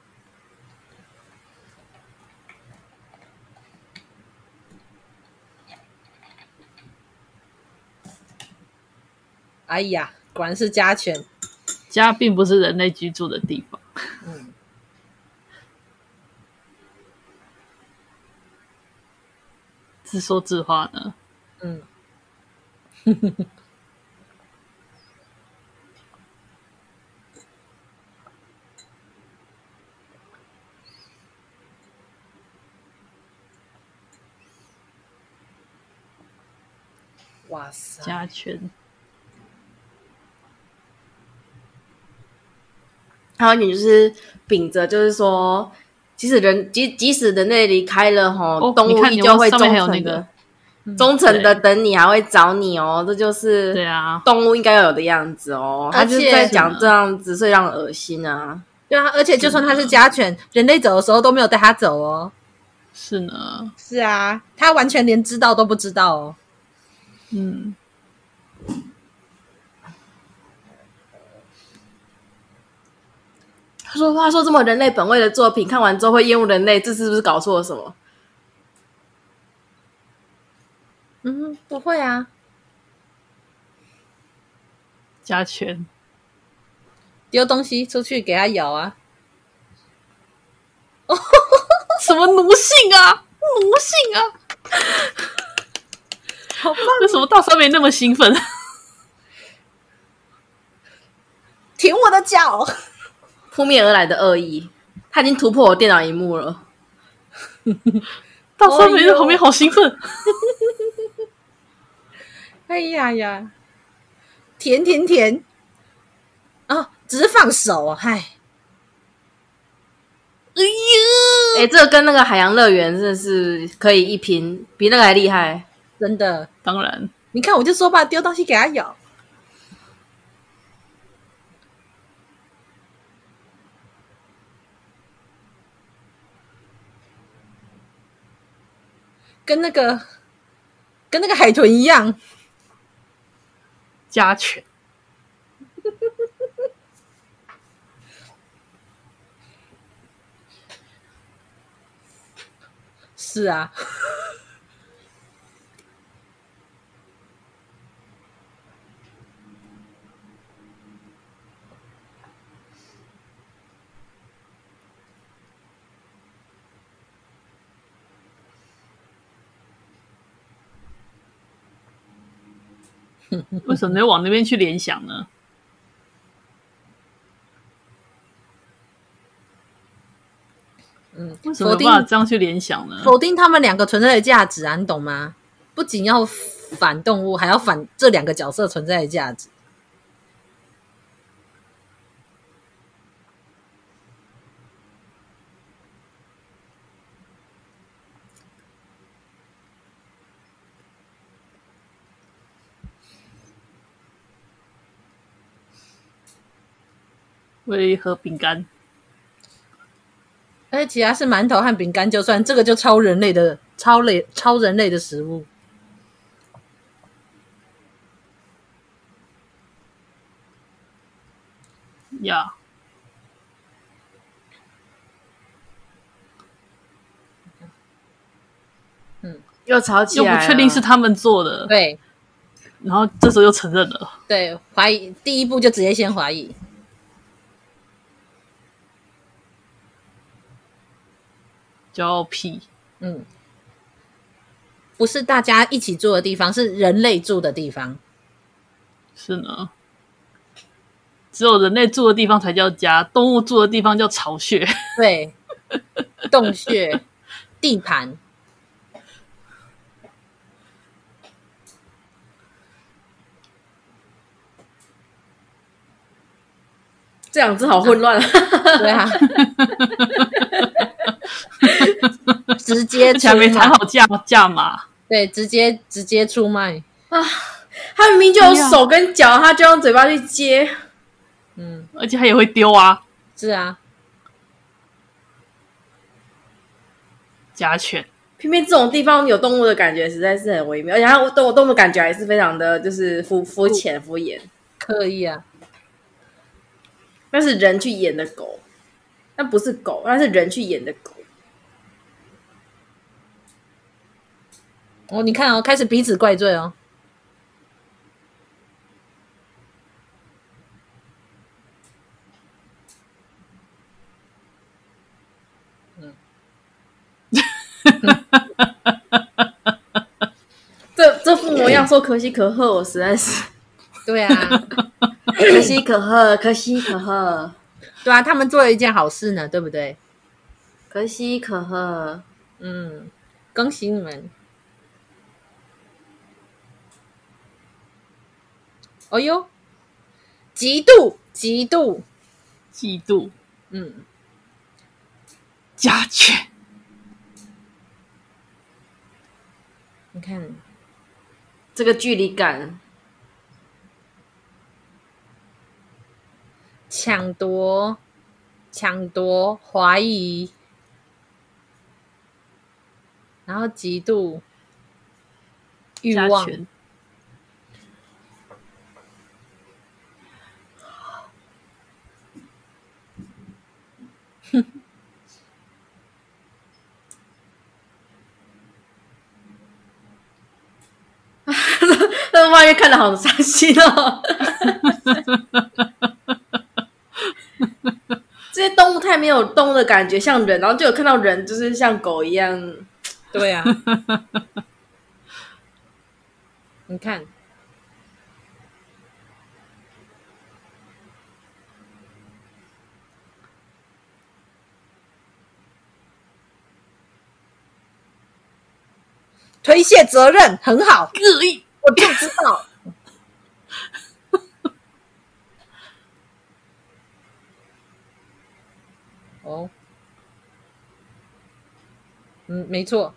哎呀，果然是家犬，家并不是人类居住的地方，嗯，自说自话呢，嗯。<laughs> 哇塞！加权，还有你就是秉着，就是说，即使人即即使人类离开了，吼、哦，动物依旧会忠诚的，忠诚的等你，还会找你哦。这就是对啊，动物应该要有的样子哦。他就是在讲这样子，所以让人恶心啊。对啊，而且就算他是家犬，人类走的时候都没有带他走哦。是呢，是啊，他完全连知道都不知道哦。嗯，他说：“话说这么人类本位的作品，看完之后会厌恶人类，这是不是搞错了什么？”嗯，不会啊。加权，丢东西出去给他咬啊！哦，<laughs> 什么奴性啊，奴性啊！好棒！为什么大酸梅那么兴奋？<laughs> 舔我的脚！<laughs> 扑面而来的恶意，他已经突破我电脑荧幕了。大酸梅在旁边好兴奋！<laughs> 哎呀呀！甜甜甜！啊、哦，只是放手啊！嗨！哎呦！哎，这个跟那个海洋乐园真的是可以一拼，比那个还厉害。真的，当然，你看，我就说吧，丢东西给他咬，跟那个跟那个海豚一样，家犬，<laughs> 是啊。<laughs> 为什么没有往那边去联想呢？嗯，为什么没办法这样去联想呢？否定他们两个存在的价值啊，你懂吗？不仅要反动物，还要反这两个角色存在的价值。为了一盒饼干。而且其他是馒头和饼干，就算这个就超人类的超类超人类的食物。呀，嗯，又吵起来又不来，确定是他们做的，对然后这时候又承认了，对，怀疑第一步就直接先怀疑。叫屁，嗯，不是大家一起住的地方，是人类住的地方。是呢，只有人类住的地方才叫家，动物住的地方叫巢穴。对，洞穴、<laughs> 地盘。这两只好混乱啊！对啊，<laughs> 直接 <laughs> 出还没谈好价价码，对，直接直接出卖。啊！他明明就有手跟脚，他就用嘴巴去接，嗯，而且他也会丢啊，是啊，家犬。偏偏这种地方有动物的感觉实在是很微妙，而且它动物动物感觉还是非常的就是肤肤浅敷衍，刻意啊。那是人去演的狗，那不是狗，那是人去演的狗。哦，你看哦，开始彼此怪罪哦。嗯，<laughs> 这这副模样说可喜可贺，我实在是。对啊。可喜可贺，可喜可贺。对啊，他们做了一件好事呢，对不对？可喜可贺，嗯，恭喜你们！哦呦，嫉妒，嫉妒，嫉妒，嗯，家犬。你看这个距离感。抢夺，抢夺，怀疑，然后嫉妒，欲望。<laughs> 这外面看的好伤心哦。<laughs> 这些动物太没有动物的感觉，像人，然后就有看到人，就是像狗一样。对啊，<laughs> 你看，推卸责任很好，恶意，我就知道。哦，嗯，没错。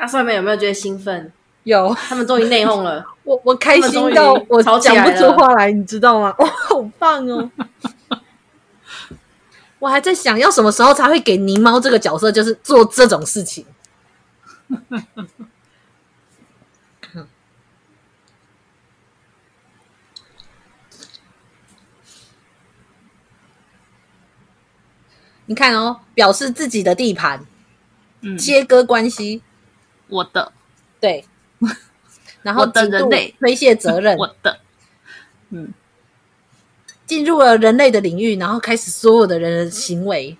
大帅们有没有觉得兴奋？有，他们终于内讧了。<laughs> 我我开心到我讲不出话来，你知道吗？<laughs> 哇，好棒哦！<laughs> 我还在想要什么时候才会给泥猫这个角色，就是做这种事情。你看哦，表示自己的地盘，嗯，切割关系，我的，对，<laughs> 然后我的人类推卸责任，我的，嗯，进入了人类的领域，然后开始所有的人的行为，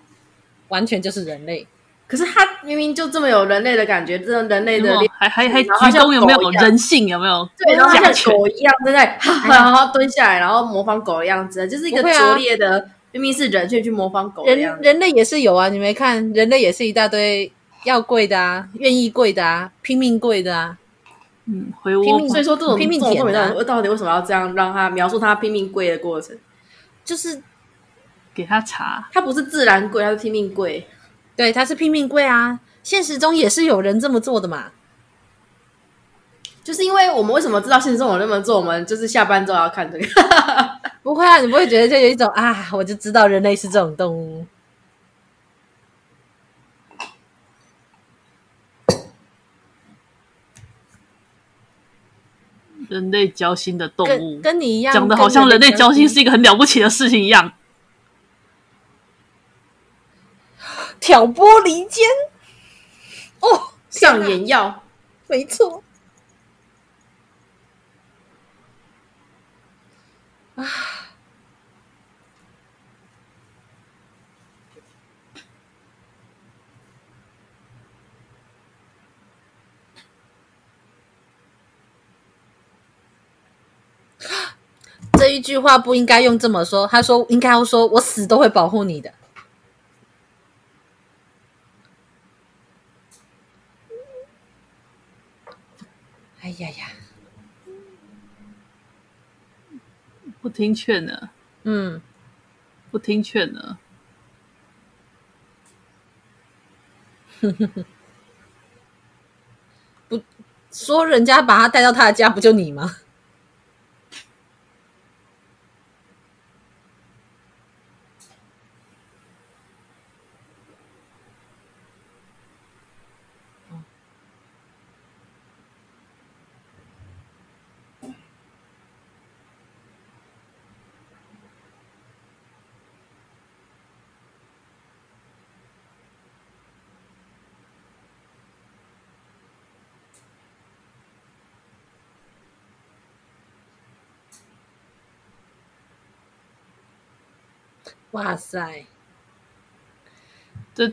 完全就是人类。可是他明明就这么有人类的感觉，这种人类的还还还还，居中有没有人性？有没有？对，然后像狗一样正在，<laughs> 然后蹲下来，然后模仿狗的样子，就是一个拙劣的，明明是人却去模仿狗。人人类也是有啊，你没看？人类也是一大堆要跪的啊，愿意跪的啊，拼命跪的啊。嗯，回我。拼命，所以说这种拼命舔的，到底为什么要这样让他描述他拼命跪的过程？就是给他查，他不是自然跪，他是拼命跪。对，他是拼命跪啊！现实中也是有人这么做的嘛。就是因为我们为什么知道现实中有人这么做？我们就是下班之后要看这个。<laughs> 不会啊，你不会觉得就有一种啊，我就知道人类是这种动物。人类交心的动物，跟，跟你一样，讲的好像人类交心是一个很了不起的事情一样。<laughs> 挑拨离间，哦，上眼药，没错。啊，这一句话不应该用这么说。他说应该要说：“我死都会保护你的。”哎呀呀！不听劝呢？嗯，不听劝呢？<laughs> 不说人家把他带到他的家，不就你吗？哇塞，这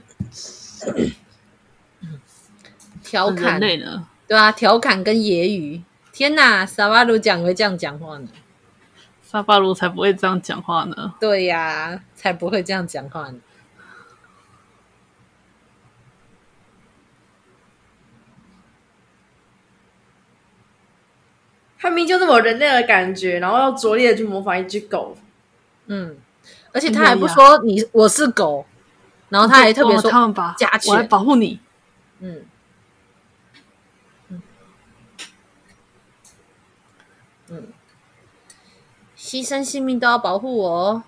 调侃类呢？对啊，调侃跟揶揄。天哪，沙巴鲁讲会这样讲话呢？沙巴鲁才不会这样讲话呢。对呀、啊，才不会这样讲话呢。他明明就这么人类的感觉，然后要拙劣的去模仿一只狗。嗯。而且他还不说你我是狗，然后他还特别说我来保护你。嗯嗯嗯，牺牲性命都要保护我哦。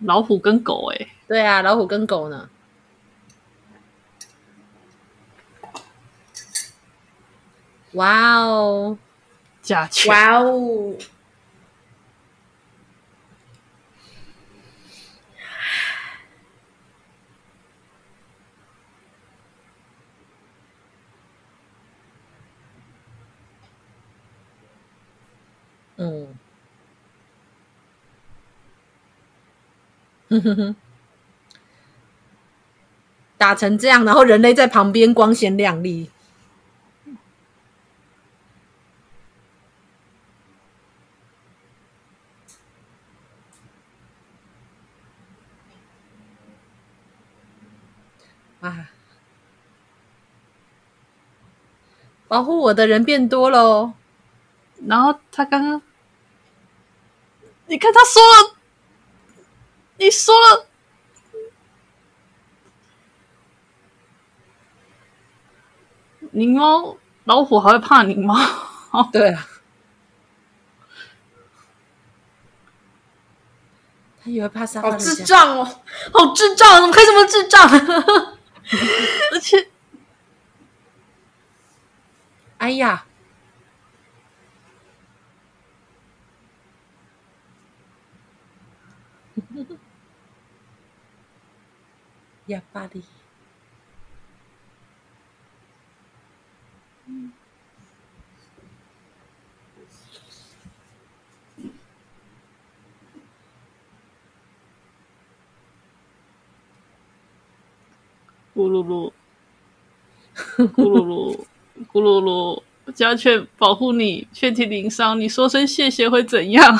老虎跟狗，哎，对啊，老虎跟狗呢？哇哦，家犬，哇哦。嗯，哼哼哼，打成这样，然后人类在旁边光鲜亮丽。啊，保护我的人变多了哦。然后他刚刚。你看，他说了，你说了，灵猫老虎还会怕獰猫？哦，<laughs> 对啊，他以为怕沙发。好智障哦，好智障，怎么可以这么智障？<laughs> 而且，哎呀！呀，巴黎！咕噜噜，咕噜噜，咕噜噜！家雀保护你，雀体鳞伤，你说声谢谢会怎样？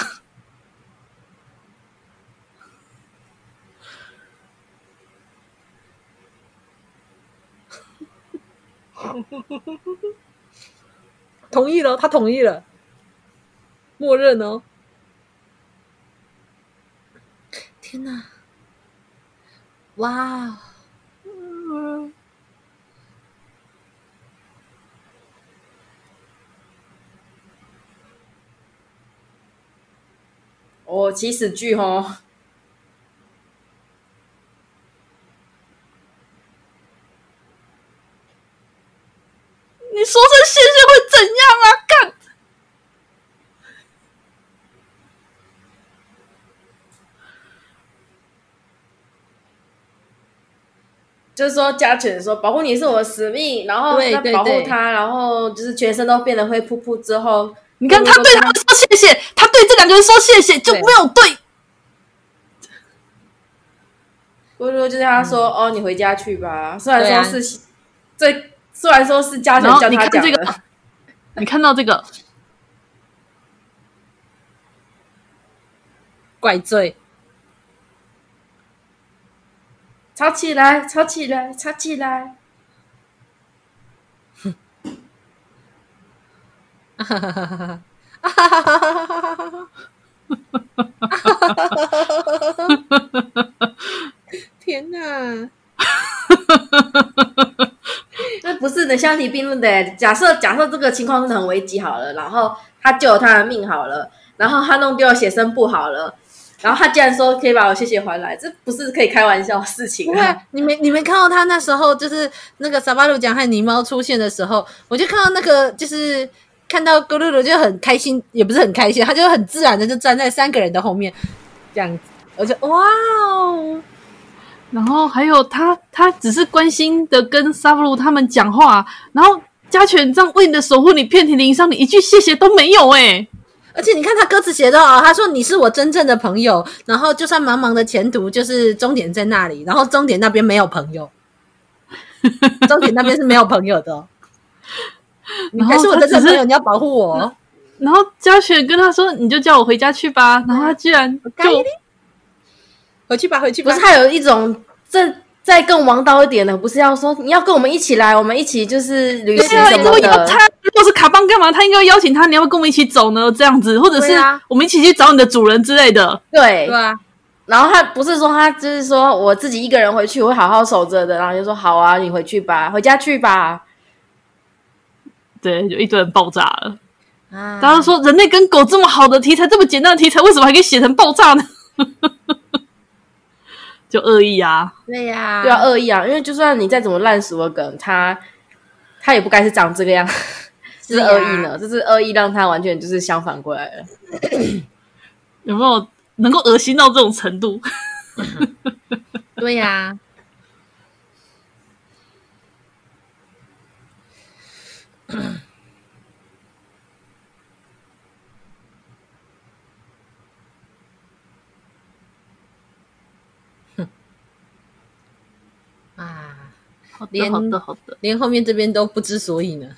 <laughs> 同意了，他同意了，默认哦。天哪！哇！哦，起死句哦。你说声谢谢会怎样啊？干！就是说，加犬说保护你是我的使命，然后他保护他，然后就是全身都变得灰扑扑之后，你看他对他们说谢谢，他对这两个人说谢谢就没有对。不如就跟他说：“哦，你回家去吧。”虽然说是最。虽然说是家长你看这个。你看到这个怪罪，吵起来，吵起来，吵起来！哼！哈哈哈哈哈哈！哈哈哈哈哈哈！哈哈哈哈哈哈！天哪！<laughs> <laughs> 那！不是能相提并论的。假设假设这个情况真的很危急好了，然后他救了他的命好了，然后他弄丢了写生簿好了，然后他竟然说可以把我谢谢还来，这不是可以开玩笑的事情啊！<laughs> 你没你没看到他那时候就是那个沙巴鲁讲和泥猫出现的时候，我就看到那个就是看到咕噜噜就很开心，也不是很开心，他就很自然的就站在三个人的后面这样子，我就哇哦！然后还有他，他只是关心的跟沙布鲁他们讲话，然后家犬这样为你的守护，你遍体鳞伤，你一句谢谢都没有哎、欸！而且你看他歌词写的哦，他说你是我真正的朋友，然后就算茫茫的前途，就是终点在那里，然后终点那边没有朋友，<laughs> 终点那边是没有朋友的，你还是我的真朋友，你要保护我。然后嘉雪跟他说，你就叫我回家去吧，然后他居然就。回去吧，回去吧。不是，他有一种这再更王道一点的，不是要说你要跟我们一起来，我们一起就是旅行什么的。他如果是卡邦干嘛？他应该邀请他，你要不要跟我们一起走呢？这样子，或者是我们一起去找你的主人之类的。对，对啊。然后他不是说他就是说我自己一个人回去，我会好好守着的。然后就说好啊，你回去吧，回家去吧。对，就一堆人爆炸了。啊！大家说人类跟狗这么好的题材，这么简单的题材，为什么还可以写成爆炸呢？就恶意啊！对呀，对啊，恶意啊！因为就算你再怎么烂熟的梗，他他也不该是长这个样，<laughs> 是恶意呢。这是恶意，让他完全就是相反过来了。<coughs> 有没有能够恶心到这种程度？<laughs> 对呀。<laughs> 连好的好的，好的。连后面这边都不知所以呢。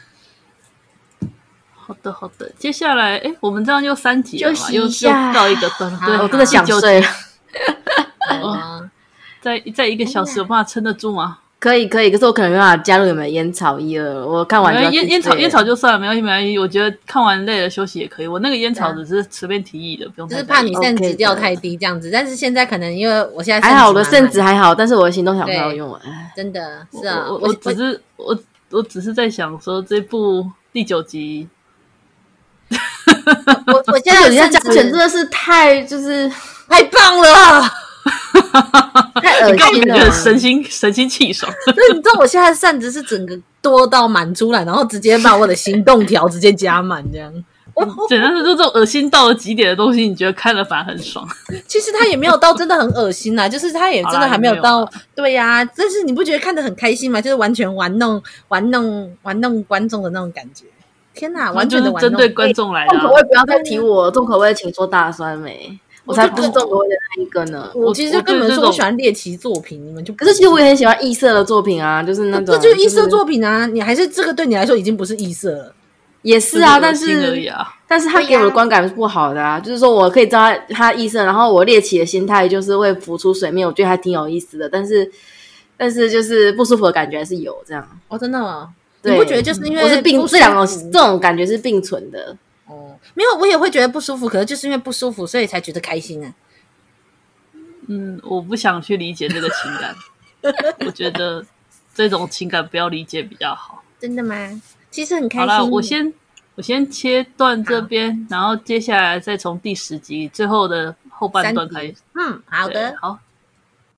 好的好的，接下来哎，我们这样又三集了嘛，又又到一个段，对，我真的想睡了。<laughs> <laughs> 再再一个小时有办法撑得住吗？可以可以，可是我可能没办法加入你们烟草一二。我看完烟烟草烟草就算了，没关系没关系。我觉得看完累了休息也可以。我那个烟草只是随便提议的，不用。就是怕你肾值掉太低这样子，但是现在可能因为我现在还好，我的肾值还好，但是我的行动小票要用完。真的是啊，我我只是我我只是在想说这部第九集，我我现在有些家犬真的是太就是太棒了。<laughs> 太恶心了，神清神清气爽。那你知道我现在扇子是整个多到满出来，然后直接把我的行动条直接加满，这样。<laughs> 简单是这种恶心到了极点的东西，你觉得看了反而很爽？其实他也没有到真的很恶心啊，就是他也真的还没有到。有对呀、啊，但是你不觉得看得很开心吗？就是完全玩弄、玩弄、玩弄观众的那种感觉。天哪，完全的玩弄，针对观众来的。重口味不要再提我，重口味请说大酸梅。我才不是中国的那一个呢。我其实根本说我喜欢猎奇作品，你们就可是其实我也很喜欢异色的作品啊，就是那种这就是异色作品啊。你还是这个对你来说已经不是异色了，也是啊，但是但是他给我的观感是不好的啊。就是说我可以知道他异色，然后我猎奇的心态就是会浮出水面，我觉得还挺有意思的。但是但是就是不舒服的感觉还是有这样。哦，真的吗？你不觉得就是因为我是并这两种这种感觉是并存的？哦，没有，我也会觉得不舒服，可是就是因为不舒服，所以才觉得开心啊。嗯，我不想去理解这个情感，<laughs> 我觉得这种情感不要理解比较好。真的吗？其实很开心。好了，我先我先切断这边，然后接下来再从第十集最后的后半段开始。嗯，好的，好。